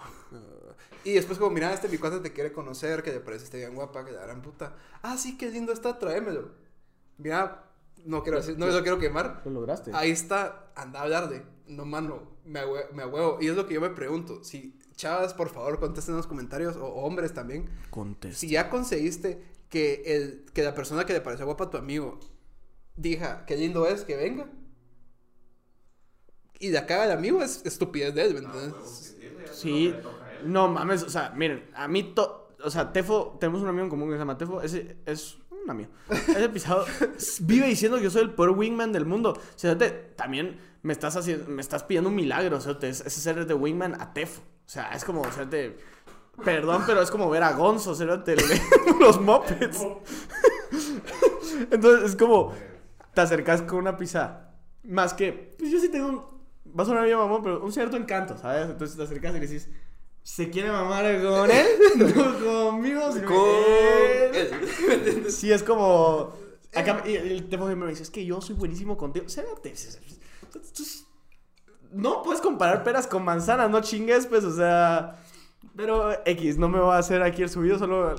Y después como, mira, este mi cuate te quiere conocer, que le parece este bien guapa, que la gran puta. Ah, sí, qué lindo está, tráemelo. Mira, no quiero decir, no lo quiero quemar. Lo lograste. Ahí está, anda a hablarle. No, mano, me ahue- me huevo. Y es lo que yo me pregunto. Si, chavas, por favor, contesten en los comentarios, o hombres también. Contesta. Si ya conseguiste que, el, que la persona que le pareció guapa a tu amigo diga, qué lindo es, que venga. Y la caga el amigo es estupidez de él, ¿me No, entiendes? Sí, no mames, o sea, miren, a mí, to- o sea, Tefo, tenemos un amigo en común que se llama Tefo, ese es un amigo. Ese pisado vive diciendo que yo soy el peor wingman del mundo. O sea, te- también me estás haciendo, me estás pidiendo un milagro, o sea, te- es, es ser de wingman a Tefo. O sea, es como, o sea, te, perdón, pero es como ver a Gonzo, o sea, te- los mopeds. Entonces, es como, te acercas con una pizza. Más que, pues yo sí tengo un, va a sonar bien mamón, pero un cierto encanto, ¿sabes? Entonces te acercas y le dices, ¿se quiere mamar con él? No conmigo, Con él. Sí, es como, acá, y el teléfono me dice, es que yo soy buenísimo contigo. Cérate. No puedes comparar peras con manzanas, no chingues, pues, o sea... Pero X, no me voy a hacer aquí el subido, solo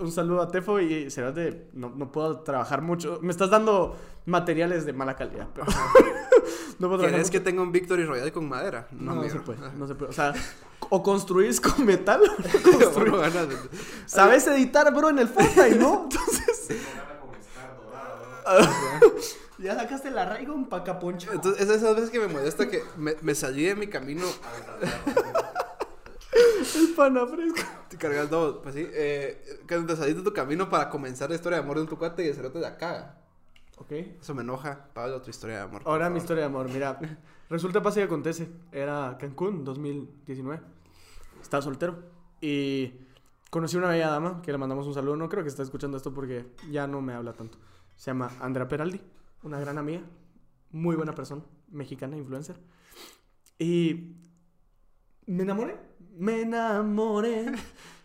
un saludo a Tefo y Cerate, no, no puedo trabajar mucho. Me estás dando materiales de mala calidad, pero no puedo ¿Quieres mucho. que tenga un Victory Royale con madera? No, no, amigo. se puede, no se puede. O sea, o construís con metal, o no ganas de- ¿Sabes editar, bro, en el Fortnite, no? Entonces, No ya sacaste la Raygon pa' caponcha. Entonces, es de esas veces que me molesta que me, me salí de mi camino El pana fresco. cargando, pues sí, eh, que te saliste de tu camino para comenzar la historia de amor de tu cuate y el cerote la caga. Ok. Eso me enoja. Pablo, tu historia de amor. Ahora mi historia de amor, mira. Resulta pasa y acontece. Era Cancún, 2019. Estaba soltero. Y conocí una bella dama que le mandamos un saludo. No creo que esté escuchando esto porque ya no me habla tanto. Se llama Andrea Peraldi, una gran amiga, muy buena persona, mexicana, influencer. Y me enamoré. Me enamoré.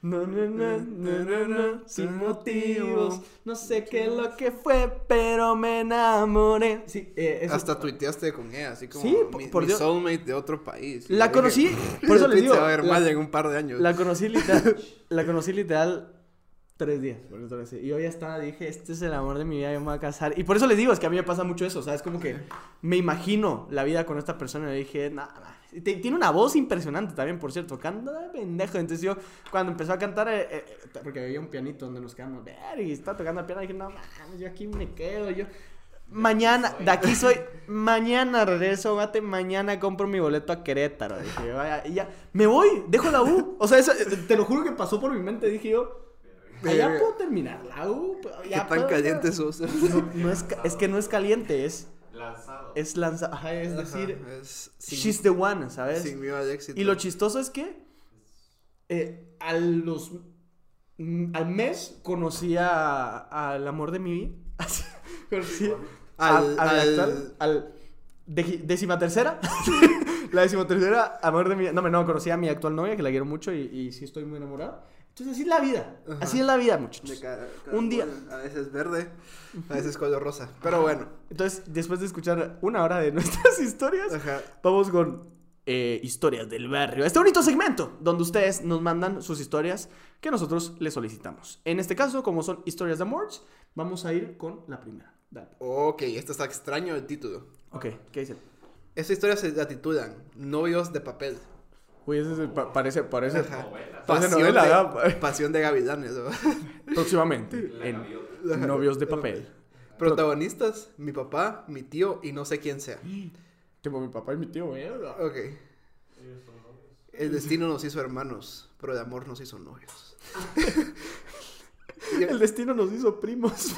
No, no, no, no, no, sin motivos. No sé qué es lo que fue, pero me enamoré. Sí, eh, Hasta tuiteaste con ella, así como mi, soulmate de otro país. La conocí, por eso "El les tweet digo, a ver la- mal en un par de años. La conocí literal. la conocí literal tres días. por eso. Y yo ya estaba, dije, este es el amor de mi vida, yo me voy a casar. Y por eso les digo, es que a mí me pasa mucho eso. ¿Sabes? Como que me imagino la vida con esta persona y dije, nada. Tiene una voz impresionante también, por cierto. Canta de pendejo. Entonces yo, cuando empezó a cantar, eh, eh, porque había un pianito donde nos quedamos, ver, y estaba tocando el piano, dije, no mames, yo aquí me quedo. Yo. Mañana, de aquí soy. Mañana regreso, mate. Mañana compro mi boleto a Querétaro. Dije, yo, vaya, y ya. Me voy, dejo la U. O sea, eso, eh, te lo juro que pasó por mi mente. Dije yo, allá Verga. puedo terminar la U. pero ¿Qué ya tan puedo- caliente sos? No, no es, es que no es caliente, es, Lanzado. es lanza. Ajá, es decir, es sin, she's the one, ¿sabes? sin miedo al éxito. Y lo chistoso es que eh, a los, mm, al mes conocí a- al amor de mi vida. Conocí Al- a- a mi al- actual- al deji- décima tercera. la décima tercera, amor de mi vida. No, no, conocí a mi actual novia, que la quiero mucho y, y sí estoy muy enamorado. Entonces así es la vida. Ajá. Así es la vida, muchachos. cada- cada Un día. A veces verde, a veces color rosa. Pero bueno. Entonces, después de escuchar una hora de nuestras historias, Ajá. vamos con eh, historias del barrio. Este bonito segmento donde ustedes nos mandan sus historias que nosotros les solicitamos. En este caso, como son historias de amor, vamos a ir con la primera. Dale. Ok, esto está extraño el título. Ok, ¿qué dicen? Esta historia se la titulan Novios de papel. Uy, ese es el- pa- parece, parece, Ajá. Novelas. Parece Pasión, novela, de, pasión de gavilanes. ¿no? próximamente en. Novios de Papel. Protagonistas, mi papá, mi tío y no sé quién sea. Tipo mi papá y mi tío, ¿eh? Ok. El destino nos hizo hermanos, pero el amor nos hizo novios. El destino nos hizo primos.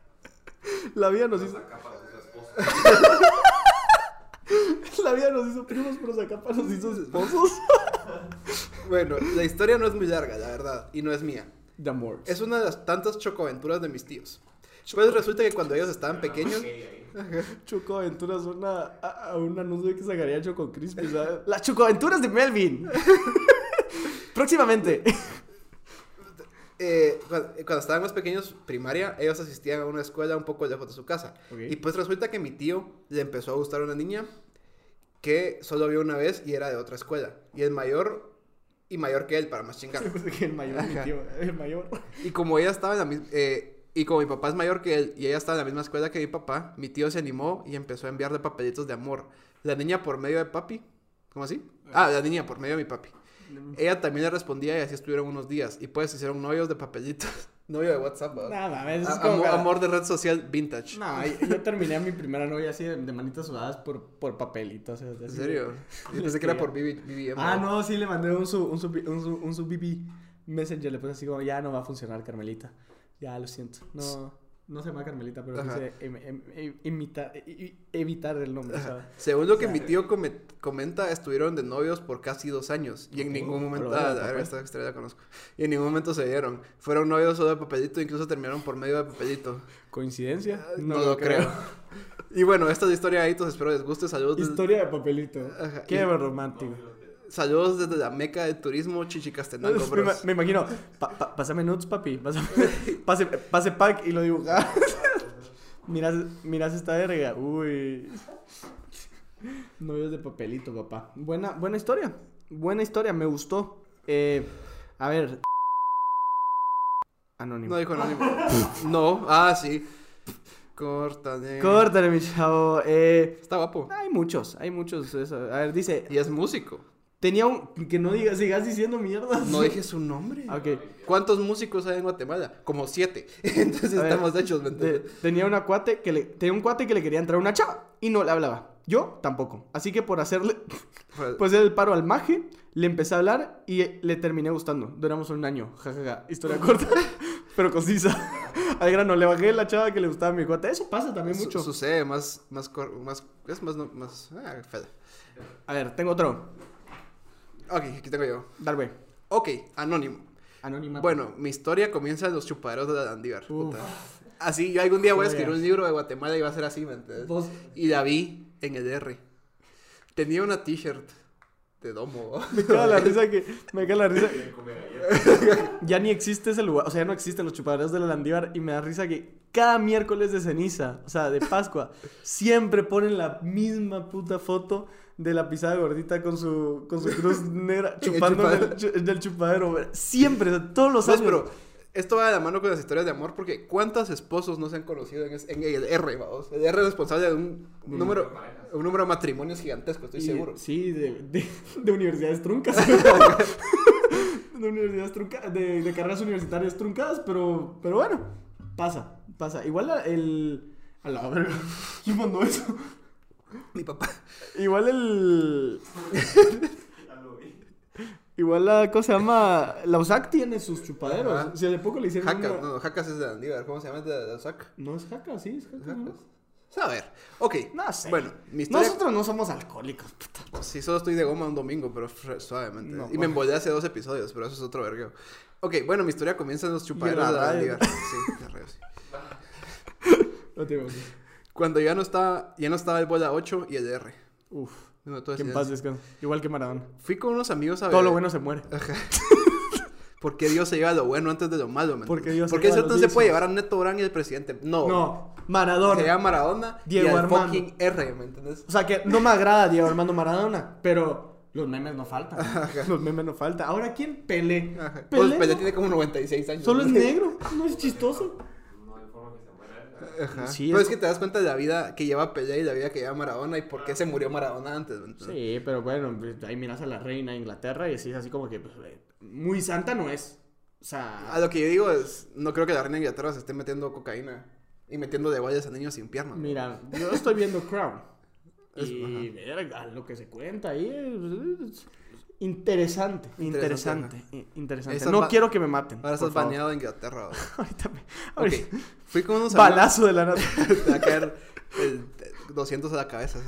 La vida nos hizo, Los acá para sus esposas. La vida nos hizo primos, pero Zacapa nos hizo esposos. Bueno, la historia no es muy larga, la verdad, y no es mía. Amor. Es una de las tantas chocoaventuras de mis tíos. Pues resulta que cuando ellos estaban pequeños, Gay ahí. Chocoaventuras suena a, a un anuncio que sacaría Choco Crispy, ¿sabes? Las Chocoaventuras de Melvin. Próximamente. eh, cuando, cuando estaban más pequeños, primaria, ellos asistían a una escuela un poco lejos de su casa. Y pues resulta que mi tío le empezó a gustar una niña que solo vio una vez y era de otra escuela. Y es mayor y mayor que él, para más chingar. el mayor, mi Ajá. tío, el mayor. Y como ella estaba en la misma... y como mi papá es mayor que él y ella estaba en la misma escuela que mi papá, mi tío se animó y empezó a enviarle papelitos de amor. La niña por medio de papi. ¿Cómo así? Ah, la niña por medio de mi papi. Ella también le respondía y así estuvieron unos días. Y pues hicieron novios de papelitos. Novio de WhatsApp, ¿verdad? Nada, mames, es como amor, cada- amor de red social vintage. No, yo, yo terminé a mi primera novia así de, de manitas sudadas por, por papelitos. o sea, ¿En serio? de- Yo pensé que era por BB, BBM. Ah, ¿verdad? no, sí, le mandé un sub, un sub, un sub, un sub BB Messenger. Le puse así como, ya no va a funcionar, Carmelita. Ya, lo siento. No, no se llama Carmelita, pero Ajá. quise em- em- em- e- evitar el nombre, ¿sabes? Según lo que mi tío come- comenta, estuvieron de novios por casi dos años. Y en ningún momento. Ah, a ver, esta historia la conozco. Y en ningún momento se vieron. Fueron novios solo de papelito, incluso terminaron por medio de papelito. ¿Coincidencia? No, lo creo. Y bueno, esta es la historia de Aitos, espero les guste. Saludos, Historia de papelito. Ajá, Qué y- romántico. Saludos desde la meca del turismo Chichicastenango, me, imagino, pa- pa- pásame nudes, papi. Pásame, pase, pase pack y lo dibujaba. miras, miras esta verga. Uy. Novios de papelito, papá. Buena, buena historia. Buena historia, me gustó. Eh, a ver. Anónimo. No dijo anónimo. no, ah, sí. Córtale. Córtale, mi chavo. Eh, Está guapo. hay muchos, hay muchos. eso. A ver, dice. Y es músico. Tenía un. Que no digas, sigas diciendo mierdas. No dije su nombre. Ok. ¿Cuántos músicos hay en Guatemala? Como siete. Entonces ver, estamos hechos, ¿me de- entiendes? tenía una cuate que le tenía un cuate que le quería entrar a una chava y no le hablaba. Yo tampoco. Así que por hacerle Pues, pues el paro al maje, le empecé a hablar y le terminé gustando. Duramos un año, jajaja. Historia corta, pero concisa. Al grano, le bajé la chava que le gustaba a mi cuate. Eso pasa también su- mucho. sucede más, más, más, es más, no- más, ah. A ver, tengo otro. Ok, aquí tengo yo. Darbe. Ok, anónimo. Anónima. Bueno, mi historia comienza en los chupaderos de. Uf. puta. Así, yo algún día voy a escribir un libro de Guatemala y va a ser así, ¿me entiendes? Vos- Y la vi en el R. Tenía una t-shirt de domo. Me caga la risa que. Me caga la risa. Ya ni existe ese lugar. O sea, ya no existen los chupaderos de la Landívar. Y me da risa que cada miércoles de ceniza, o sea, de Pascua, siempre ponen la misma puta foto de la pisada gordita con su, con su cruz negra chupando en el, chupadero. Siempre, todos los No, años. pero esto va de la mano con las historias de amor porque ¿cuántos esposos no se han conocido en, es- en el R, vamos? El R es responsable de un número, un número de matrimonios gigantesco, estoy Y- seguro. Sí, de, de, de universidades truncas. de universidades truncadas, de, de carreras universitarias truncadas, pero, pero bueno, pasa, pasa. Igual el... A la verga, ¿quién mandó eso? Mi papá. Igual el... Igual la cosa se llama... La USAC tiene sus chupaderos. Ajá. Si hace poco le hicieron Jacas, una- no, Jacas es de Andívar, ¿cómo se llama? Es de, de Oaxaca. No es jaca, sí, es. Jacas. A ver, ok. No sé. Bueno, mi historia... Nosotros no somos alcohólicos, puta. Sí, solo estoy de goma un domingo, pero suavemente. No, y me embolé hace dos episodios, pero eso es otro vergueo. Ok, bueno, mi historia comienza en los chupaderos la de la. Andívar. Sí, la radio, sí. No te digo. Cuando ya no estaba, ya no estaba el bola 8 y el R. Uf, No, todo que en silencio. paz descanse. Igual que Maradona. Fui con unos amigos a Todo beber. lo bueno se muere. ¿Por qué Dios se lleva lo bueno antes de lo malo? ¿me Porque? Dios se ¿Por qué lleva Zlatan los se puede llevar a Neto Brand y el presidente? No. No, Maradona. Se llama Maradona Diego y al Armando. fucking R, ¿me entiendes? O sea que no me agrada Diego Armando Maradona, pero los memes no faltan. los memes no faltan. Ahora, ¿quién? Pelé. Ajá. Pelé, Pues Pelé ¿no? tiene como 96 años. Solo es negro, no es chistoso. No hay forma que se muera. Ajá. Sí, Pero es que te das cuenta de la vida que lleva Pelé y la vida que lleva Maradona y por qué se murió Maradona antes. Sí, pero bueno, pues, ahí miras a la reina de Inglaterra y decís así como que pues, eh, muy santa no es. O sea, A lo que yo digo es, no creo que la reina de Inglaterra se esté metiendo cocaína y metiendo de guayas a niños sin piernas. mira, yo estoy viendo Crown. Y verga, lo que se cuenta ahí es interesante, interesante, Interesante, interesante. No quiero que me maten. Ahora estás baneado de Inglaterra. Ahorita me- ahorita- Fui con unos amigos. Balazo de la nada. Te va a caer el 200 a la cabeza.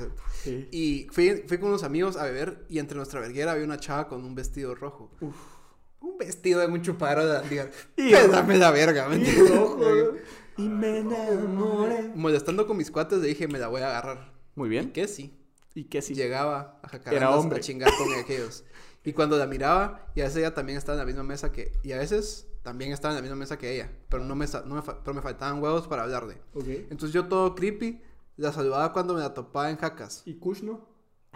Y fui, fui con unos amigos a beber y entre nuestra verguera había una chava con un vestido rojo. Un vestido de un chupadero de digan, Y- dame la verga, ¿me Y entiendes? rojo, y me enamoré. Molestando con mis cuates le dije, me la voy a agarrar. Muy ¿Y bien. qué sí? ¿Y qué si Llegaba a Era jacarandas hombre. a chingar con aquellos. Y cuando la miraba, y a veces ella también estaba en la misma mesa que... Y a veces también estaba en la misma mesa que ella. Pero, no me, no me, pero me faltaban huevos para hablarle. Ok. Entonces yo todo creepy, la saludaba cuando me la topaba en jacas. ¿Y Kush no?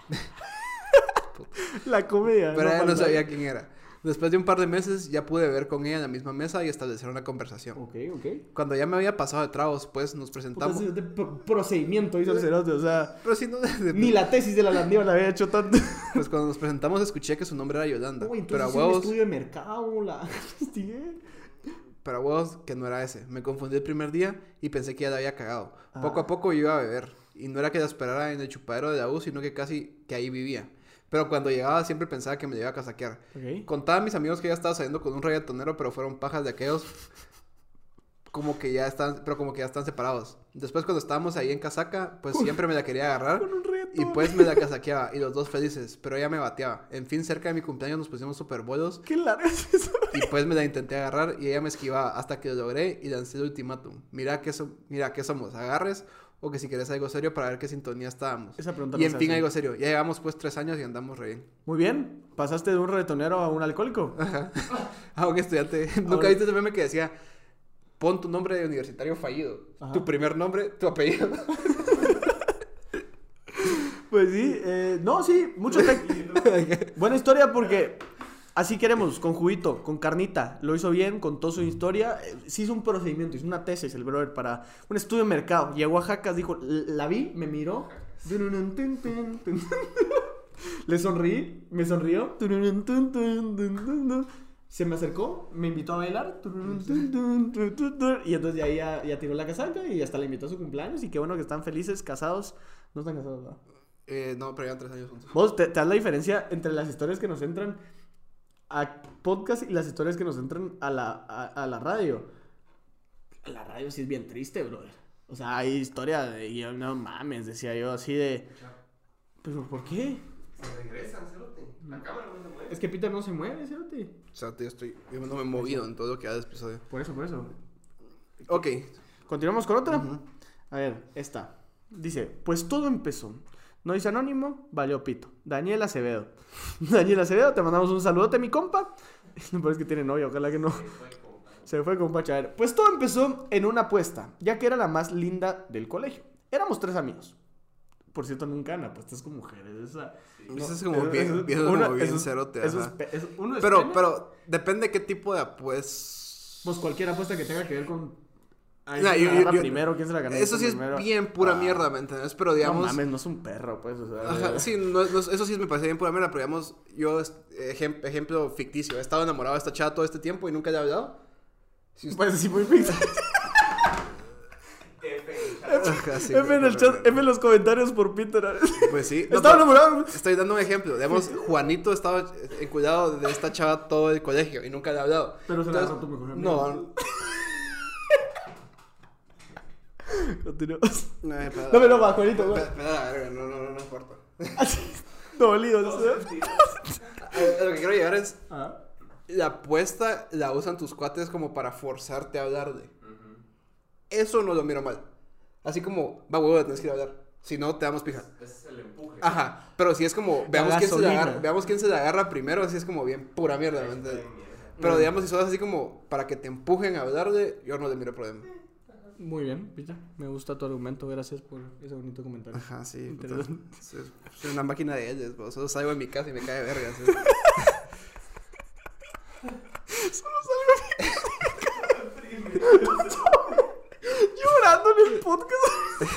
la comedia. Pero ella no sabía quién era. Después de un par de meses ya pude ver con ella en la misma mesa y establecer una conversación. Ok, ok. Cuando ya me había pasado de tragos, pues nos presentamos. Puta, de pro- procedimiento hizo el cerote, o sea, Pero si no, ni la tesis de la Landívar la había hecho tanto. pues cuando nos presentamos escuché que su nombre era Yolanda. Uy, pero a un huevos, estudio de mercado, la pero a huevos que no era ese. Me confundí el primer día y pensé que ya la había cagado. Poco Ah. a poco yo iba a beber. Y no era que la esperara en el chupadero de la U, sino que casi que ahí vivía. Pero cuando llegaba siempre pensaba que me iba a casaquear. Ok. Contaba a mis amigos que ya estaba saliendo con un reggaetonero, pero fueron pajas de aquellos. Como que ya están, pero como que ya están separados. Después cuando estábamos ahí en casaca, pues siempre me la quería agarrar. Con un. Y pues me la casaqueaba. Y los dos felices, pero ella me bateaba. En fin, cerca de mi cumpleaños nos pusimos super bolos. Qué largo es eso. Y pues me la intenté agarrar y ella me esquivaba hasta que lo logré y lancé el ultimátum. Mira que, so- mira que somos, agarres o que si quieres algo serio para ver qué sintonía estábamos. Esa pregunta Y en fin, algo serio. Ya llevamos pues tres años y andamos re bien. Muy bien. Pasaste de un retonero a un alcohólico. A un estudiante. Nunca viste ese meme que decía, pon tu nombre de universitario fallido. Ajá. Tu primer nombre, tu apellido. Pues sí, eh, no, sí, mucho Buena historia porque así queremos, con juguito, con carnita. Lo hizo bien, contó su historia. eh, Sí hizo un procedimiento, hizo una tesis el brother para un estudio de mercado. Llegó a Jacas, dijo, la vi, me miró. Le sonreí, me sonrió. Se me acercó, me invitó a bailar. Y entonces de ahí ya, ya tiró la casaca y hasta le invitó a su cumpleaños. Y qué bueno que están felices, casados. No están casados, ¿verdad? Eh, no, pero llevan tres años juntos. Vos te, te das la diferencia entre las historias que nos entran a podcast y las historias que nos entran a la, a, a la radio. La radio sí es bien triste, brother. O sea, hay historia de. yo, no mames, decía yo así de. ¿Pero por qué? Se regresan, cerote. La cámara no se mueve. Es que Peter no se mueve, ¿cierto? O sea, yo estoy, yo no me he movido en todo lo que ha del episodio. Por eso, por eso. Ok. Continuamos con otra. A ver, esta. Dice, pues todo empezó. No dice anónimo, valió pito. Daniel Acevedo. Daniel Acevedo, te mandamos un saludote, mi compa. No parece que tiene novia, ojalá que no. Se fue con Pacha. Ver, Pues todo empezó en una apuesta, ya que era la más linda del colegio. Éramos tres amigos. Por cierto, nunca han apuestas con mujeres. Esa, Eso es como bien- cerote, Pero, pero, depende qué tipo de pues. Pues cualquier apuesta que tenga que ver con... Ay, Nah, ¿quién yo- se la yo- primero? ¿Quién se la gana Eso sí es bien pura Ah, mierda, ¿me entiendes? Pero No digamos. mames, no es un perro, pues. O sea, Ajá, sí, no, no- eso sí me parece bien pura mierda, pero digamos, yo, ejem- ejemplo ficticio, he estado enamorado de esta chava todo este tiempo y nunca le he hablado. Si usted- Pues sí, muy pizza. Ajá, sí, F en el chat, F en los comentarios por Peter. Pues sí. no, Estaba enamorado. Estoy dando un ejemplo. Digamos, Juanito estaba en cuidado de esta chava todo el colegio y nunca le he hablado. Pero se la Entonces, tu mejor amigo. No, Continuamos. no, espera, Dámelo más, Juanito. güey. Espera, espera, verga, no, no, no, no importa. Dolido. A lo que quiero llegar es, Ah. la apuesta la usan tus cuates como para forzarte a hablarle. Eso no lo miro mal. Así como, va huevo, tienes que ir a hablar. Si no, te damos pija. Ese es el empuje. Ajá, pero si es como, veamos quién, se la agarra, veamos quién se la agarra primero, así es como bien pura mierda. Pero Mm. digamos, si sos así como para que te empujen a hablar de, yo no le miro problema. Muy bien, Pita. Me gusta tu argumento. Gracias por ese bonito comentario. Ajá, sí. Soy, soy una máquina de ellas, vos. Solo salgo en mi casa y me cae verga. ¿sí? Llorando en el podcast.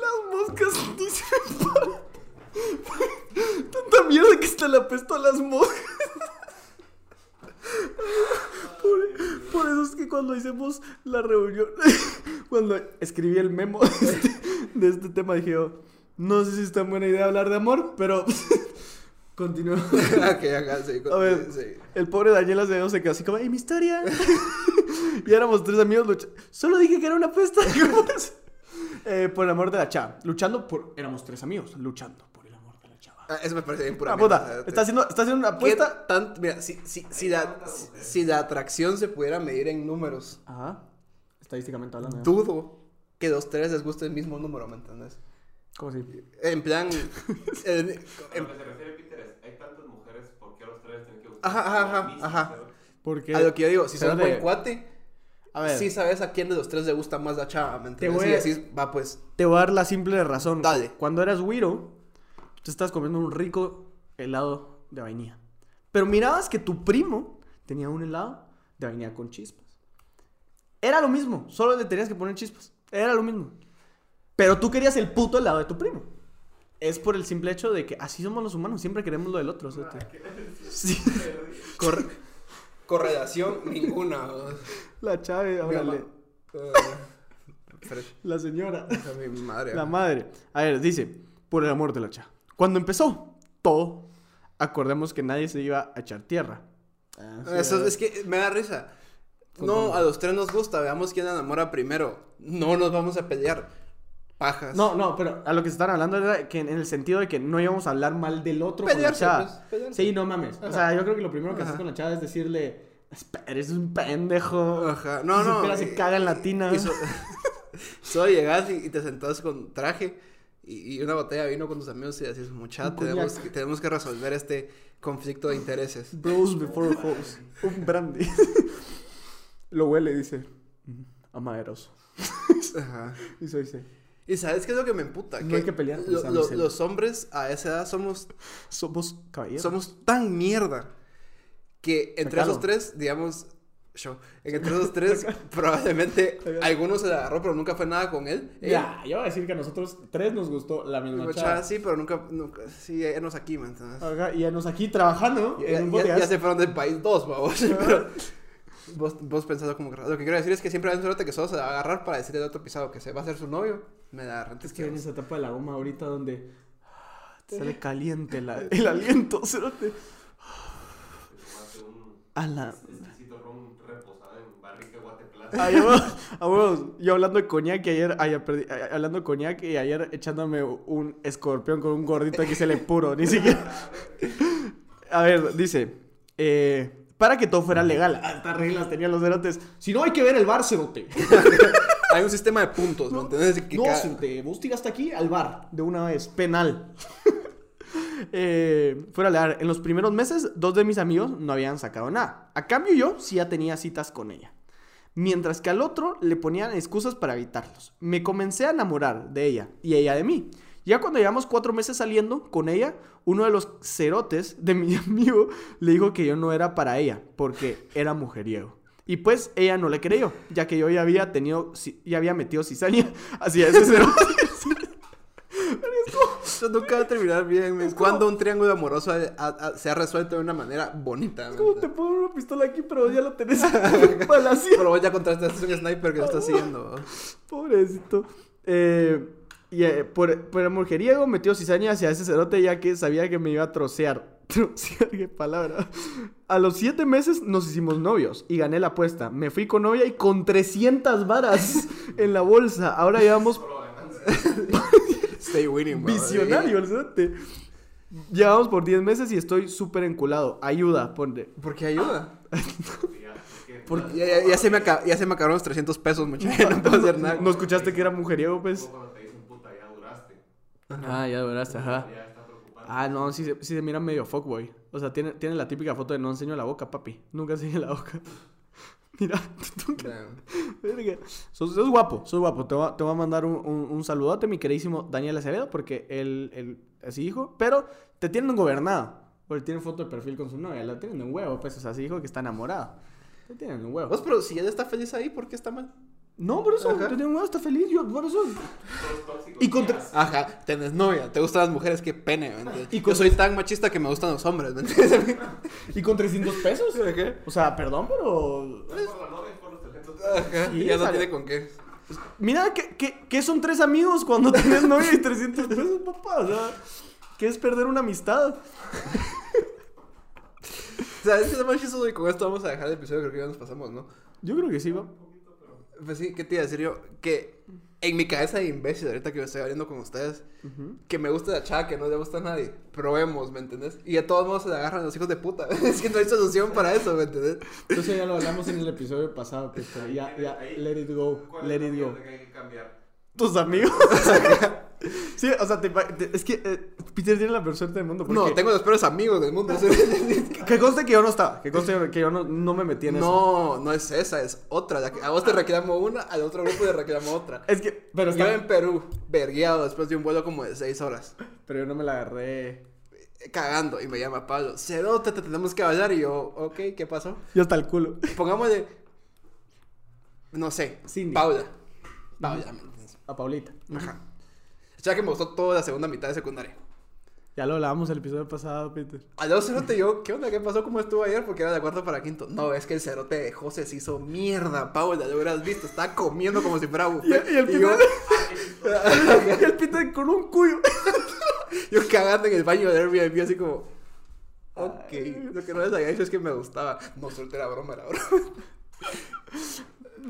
Las moscas dicen. Tanta mierda que está la pesto a las moscas. Por, por eso es que cuando hicimos la reunión, cuando escribí el memo de este, de este tema, dije yo, no sé si es tan buena idea hablar de amor, pero continúo. Ok, ajá, sí. A ver. sí. El pobre Daniel Acevedo se quedó así como, ¡ay, mi historia! y éramos tres amigos luchando. Solo dije que era una pesta. eh, por el amor de la chava. Luchando por... Éramos tres amigos, luchando por el amor de la chava. Ah, eso me parece bien pura Ah, puta, está haciendo, está haciendo una ¿Qué apuesta... tan- mira, si, si, si, la, si, si la atracción se pudiera medir en números, Ajá. Estadísticamente hablando. dudo que los tres les guste el mismo número, ¿me entiendes? ¿Cómo así? En plan. en- A en- lo que se refiere Peter es, hay tantas mujeres, ¿por qué a los tres tienen que gustar? Ajá, ajá, ajá, misma, ajá. ¿sabes? Porque... a lo que yo digo, si sos Espérate. buen cuate, A ver, sí sabes a quién de los tres le gusta más la chava, ¿me entiendes? voy Y a- decís, va pues. te voy a dar la simple razón. Dale. Cuando eras Wiro, te estás comiendo un rico helado de vainilla. Pero mirabas que tu primo tenía un helado de vainilla con chispas. Era lo mismo, solo le tenías que poner chispas. Era lo mismo. Pero tú querías el puto helado de tu primo. Es por el simple hecho de que así somos los humanos, siempre queremos lo del otro. ¿sí? Sí. Cor- correlación ninguna. La chave, órale. La señora. Mi madre. La madre. A ver, dice, por el amor de la chava. Cuando empezó todo, acordemos que nadie se iba a echar tierra. Ah, sí, Eso es que me da risa. No, a los tres nos gusta, veamos quién enamora primero. No nos vamos a pelear. Pajas. No, no, pero a lo que se estaban hablando era que en el sentido de que no íbamos a hablar mal del otro con Pelearse, la chava. pues, pelearse. Sí, no mames. O sea, yo creo que lo primero que haces con la chava es decirle, "Espera, eres un pendejo. Ajá. No, Si no. supiera, se y- caga en la tina. y so- Solo llegas y, y te sentás con traje y, y una botella de vino con tus amigos y decís, mucha, tenemos, que- tenemos que resolver este conflicto de intereses. Bros before hoes. Un brandy. lo huele dice, "Mm, amaderoso. Ajá. Y eso dice, Y sabes qué es lo que me emputa? No hay que pelear lo- esa lo- los hombres a esa edad somos, somos caballeros. somos tan mierda que entre Sacalo. esos tres, digamos, show, entre esos tres probablemente Sacalo. alguno se la agarró pero nunca fue nada con él. Ya, yo voy a decir que a nosotros tres nos gustó la misma mucha, chava. sí, pero nunca, nunca sí, enos aquí, ¿me entiendes? Ajá, y ya nos aquí trabajando Ya, en un ya- ya se fueron del país dos, vamos. Pero vos, vos pensás como que... Lo que quiero decir es que siempre hay un cerote que solo se va a agarrar para decirle al otro pisado que se va a hacer su novio. Me da renta. Es que en esa etapa de la goma ahorita donde sale caliente la- el aliento, cerote. A la... Ay, a huevos, a huevos. Yo hablando de coñac y ayer, ay, perdí, ay, hablando de coñac y ayer echándome un escorpión con un gordito que se le puro, ni siquiera. A ver, dice, eh, para que todo fuera legal, ah, estas reglas tenían los cerotes. Si no, hay que ver el bar, cerote. Hay un sistema de puntos, ¿me entiendes? Que No, cada- cerote, vos tiraste aquí al bar, de una vez, penal. eh, fuera legal, en los primeros meses, dos de mis amigos no habían sacado nada. A cambio, yo sí ya tenía citas con ella. Mientras que al otro le ponían excusas para evitarlos. Me comencé a enamorar de ella y ella de mí. Ya cuando llevamos cuatro meses saliendo con ella, uno de los cerotes de mi amigo le dijo que yo no era para ella porque era mujeriego. Y pues ella no le creyó, ya que yo ya había tenido, ya había metido cizaña hacia ese cerote. Eso nunca va a terminar bien, men. Cuando un triángulo amoroso ha- ha- se ha resuelto de una manera bonita, ¿me ¿Cómo te pongo una pistola aquí, pero ya lo tenés balaseado? Pero vos ya contrastaste un sniper que lo está siguiendo. Pobrecito. Eh, y eh, por, por el mujeriego metió cizaña hacia ese cerote ya que sabía que me iba a trocear. Trocear, qué palabra. A los siete meses nos hicimos novios y gané la apuesta. Me fui con novia y con 300 varas en la bolsa. Ahora llevamos. Stay winning, bro. visionario el cerote. Llevamos por 10 meses y estoy súper enculado. Ayuda, ponte. ¿Por qué ayuda? Ya, Porque se me aca- ya se me acabaron los 300 pesos, muchachos. No puedo hacer nada. ¿No escuchaste que era mujeriego, pues? Ah, ya duraste, ajá. Ya está preocupante. Ah, no, sí, se- sí se mira medio fuckboy. O sea, tiene, tiene la típica foto de no enseño la boca, papi. Nunca enseño la boca. Mira, tú verga. Sos, sos guapo, sos guapo. Te voy a, te voy a mandar un, un, un saludote, mi queridísimo Daniel Acevedo, porque él, él es hijo, pero te tienen gobernado. Porque tiene foto de perfil con su novia, la tienen un huevo, pues, o sea, sí dijo que está enamorado. Te tienen un huevo. Vos, pero si ella está feliz ahí, ¿por qué está mal? No, por eso, Ajá. te tienen un huevo, está feliz, yo, por eso. Y contra... Ajá, tenés novia, te gustan las mujeres, qué pene, ¿me entiendes? Y Yo con- soy tan machista que me gustan los hombres, ¿me entiendes? ¿Y con 300 pesos? Ajá. O sea, perdón, pero... No es por la novia, es por los 300 Ajá, Sí, ya no tiene con qué. Mira, ¿qué, qué, qué son tres amigos cuando tienes novia y 300 pesos, papá? O sea, ¿qué es perder una amistad? O sea, es que es más chistoso y con esto vamos a dejar el episodio, creo que ya nos pasamos, ¿no? Yo creo que sí, va. Pues sí, ¿qué te iba a decir yo? Que en mi cabeza de imbécil, ahorita que me estoy abriendo con ustedes, que me gusta la chava, que no le gusta a nadie, probemos, ¿me entendés? Y de todos modos se le agarran los hijos de puta. es que no hay solución para eso, ¿me entendés? Entonces ya lo hablamos en el episodio pasado, que pero ya, ya, let it go, ¿Cuál let it go. Tus amigos. sí, o sea, te te- es que eh, Peter tiene la peor suerte del mundo. No, tengo los peores amigos del mundo. Que conste que yo no estaba, que conste que yo no, no me metí en eso. no, no es esa, es otra. A vos te reclamo una, al otro grupo le reclamo otra. Es que, pero, Yo está- en Perú, vergueado después de un vuelo como de 6 horas. pero yo no me la agarré. eh, Cagando, y me llama Pablo. Cerote, te tenemos que hablar. Y yo, ok, ¿qué pasó? Yo hasta el culo. Pongámosle. No sé. Cindy. Paula. Paula, ¿me entiendes? A Paulita. Ajá. Ya que me gustó toda la segunda mitad de secundaria. Ya lo hablábamos el episodio pasado, Peter. A los cerote yo, ¿qué onda? ¿Qué pasó? ¿Cómo estuvo ayer? Porque era de cuarto para quinto. No, es que el cerote de José se hizo mierda, Paula, lo hubieras visto. Estaba comiendo como si fuera buffet. Y- y el yo, y el Peter con un cuyo. yo cagando en el baño de Airbnb así como... Ok, lo que no les había dicho es que me gustaba. No, suerte era broma, era broma.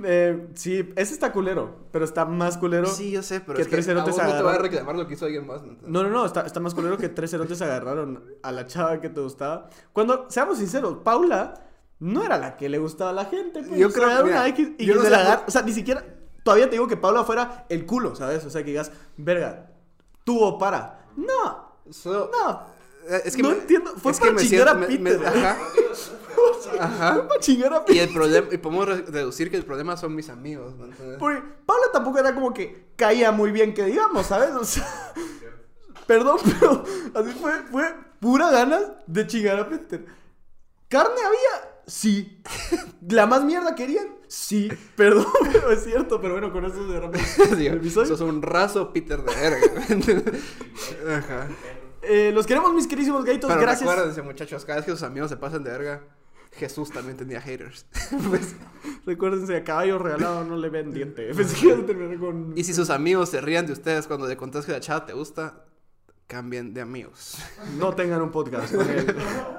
Eh, sí, ese está culero, pero está más culero. Sí, yo sé, pero que es que tres a cerotes vos no te va a agarraron. reclamar lo que hizo alguien más. No, no, no, está, está más culero que tres cerotes agarraron a la chava que te gustaba. Cuando, seamos sinceros, Paula no era la que le gustaba a la gente. pues, Yo creo- era mira, una X y yo que no se la por- agar- O sea, ni siquiera. Todavía te digo que Paula fuera el culo, ¿sabes? O sea, que digas, verga, tuvo para. No, no. Eh, Es que No me- entiendo, fue para chingar a siento- me- me- Peter. Ajá. Ajá. Para chingar a Y el problema, y podemos deducir que el problema son mis amigos, ¿me entiendes? Porque Paula tampoco era como que caía muy bien que digamos, ¿sabes? O sea, perdón, pero así fue, fue pura ganas de chingar a Peter. ¿Carne había? Sí. ¿La más mierda querían? Sí. Perdón, pero es cierto, pero bueno, con eso cerramos Sí, el episodio. sos un raso Peter de verga. Ajá. Eh, los queremos, mis queridísimos gaitos, Pero gracias. recuérdense, muchachos, cada vez que sus amigos se pasan de verga, Jesús también tenía haters. Pues, Recuérdense, a caballo regalado no le ven diente. Con... y si sus amigos se rían de ustedes cuando le contás que la chava te gusta, cambien de amigos. No tengan un podcast con él.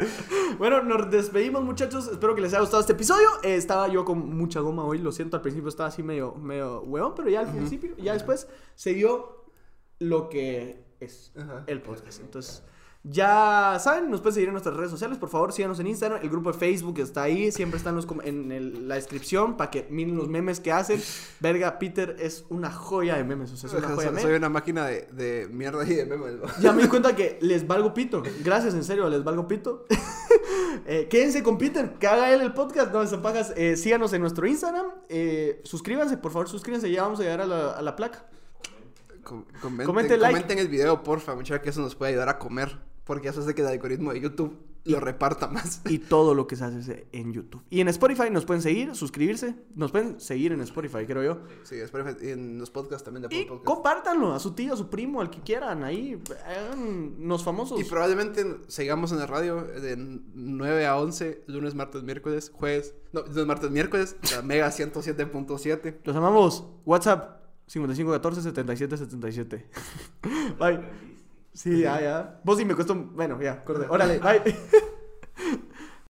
bueno, nos despedimos, muchachos. Espero que les haya gustado este episodio. Eh, estaba yo con mucha goma hoy, lo siento. Al principio estaba así medio, medio huevón, pero ya al principio, ya después se dio lo que es Ajá. el podcast. Entonces, ya saben, nos pueden seguir en nuestras redes sociales. Por favor, síganos en Instagram. El grupo de Facebook está ahí. Siempre están los en el- la descripción para que miren los memes que hacen. Verga, Peter es una joya de memes. O sea, es una Ajá, joya de soy, memes. soy una máquina de, de mierda y de memes. ¿no? Ya me di cuenta que les valgo pito. Gracias, en serio, les valgo pito. Eh, quédense con Peter, que haga él el podcast. No, pajas. Eh, síganos en nuestro Instagram. Eh, suscríbanse, por favor, suscríbanse. Ya vamos a llegar a la, a la placa. Com- comenten, Comente like. comenten el video, porfa, muchachos, que eso nos puede ayudar a comer. Porque eso hace que el algoritmo de YouTube lo reparta más. Y todo lo que se hace en YouTube. Y en Spotify nos pueden seguir, suscribirse. Nos pueden seguir en Spotify, creo yo. Sí, espero y en los podcasts también de Y Podcast. compártanlo a su tío, a su primo, al que quieran. Ahí, los famosos. Y probablemente sigamos en la radio de 9 a 11, lunes, martes, miércoles, jueves. No, lunes, martes, miércoles, la Mega 107.7. Los amamos. WhatsApp 5514 7777. Bye. Sí, ya, ya. Vos sí me un... Bueno, ya, corte. Órale, bye.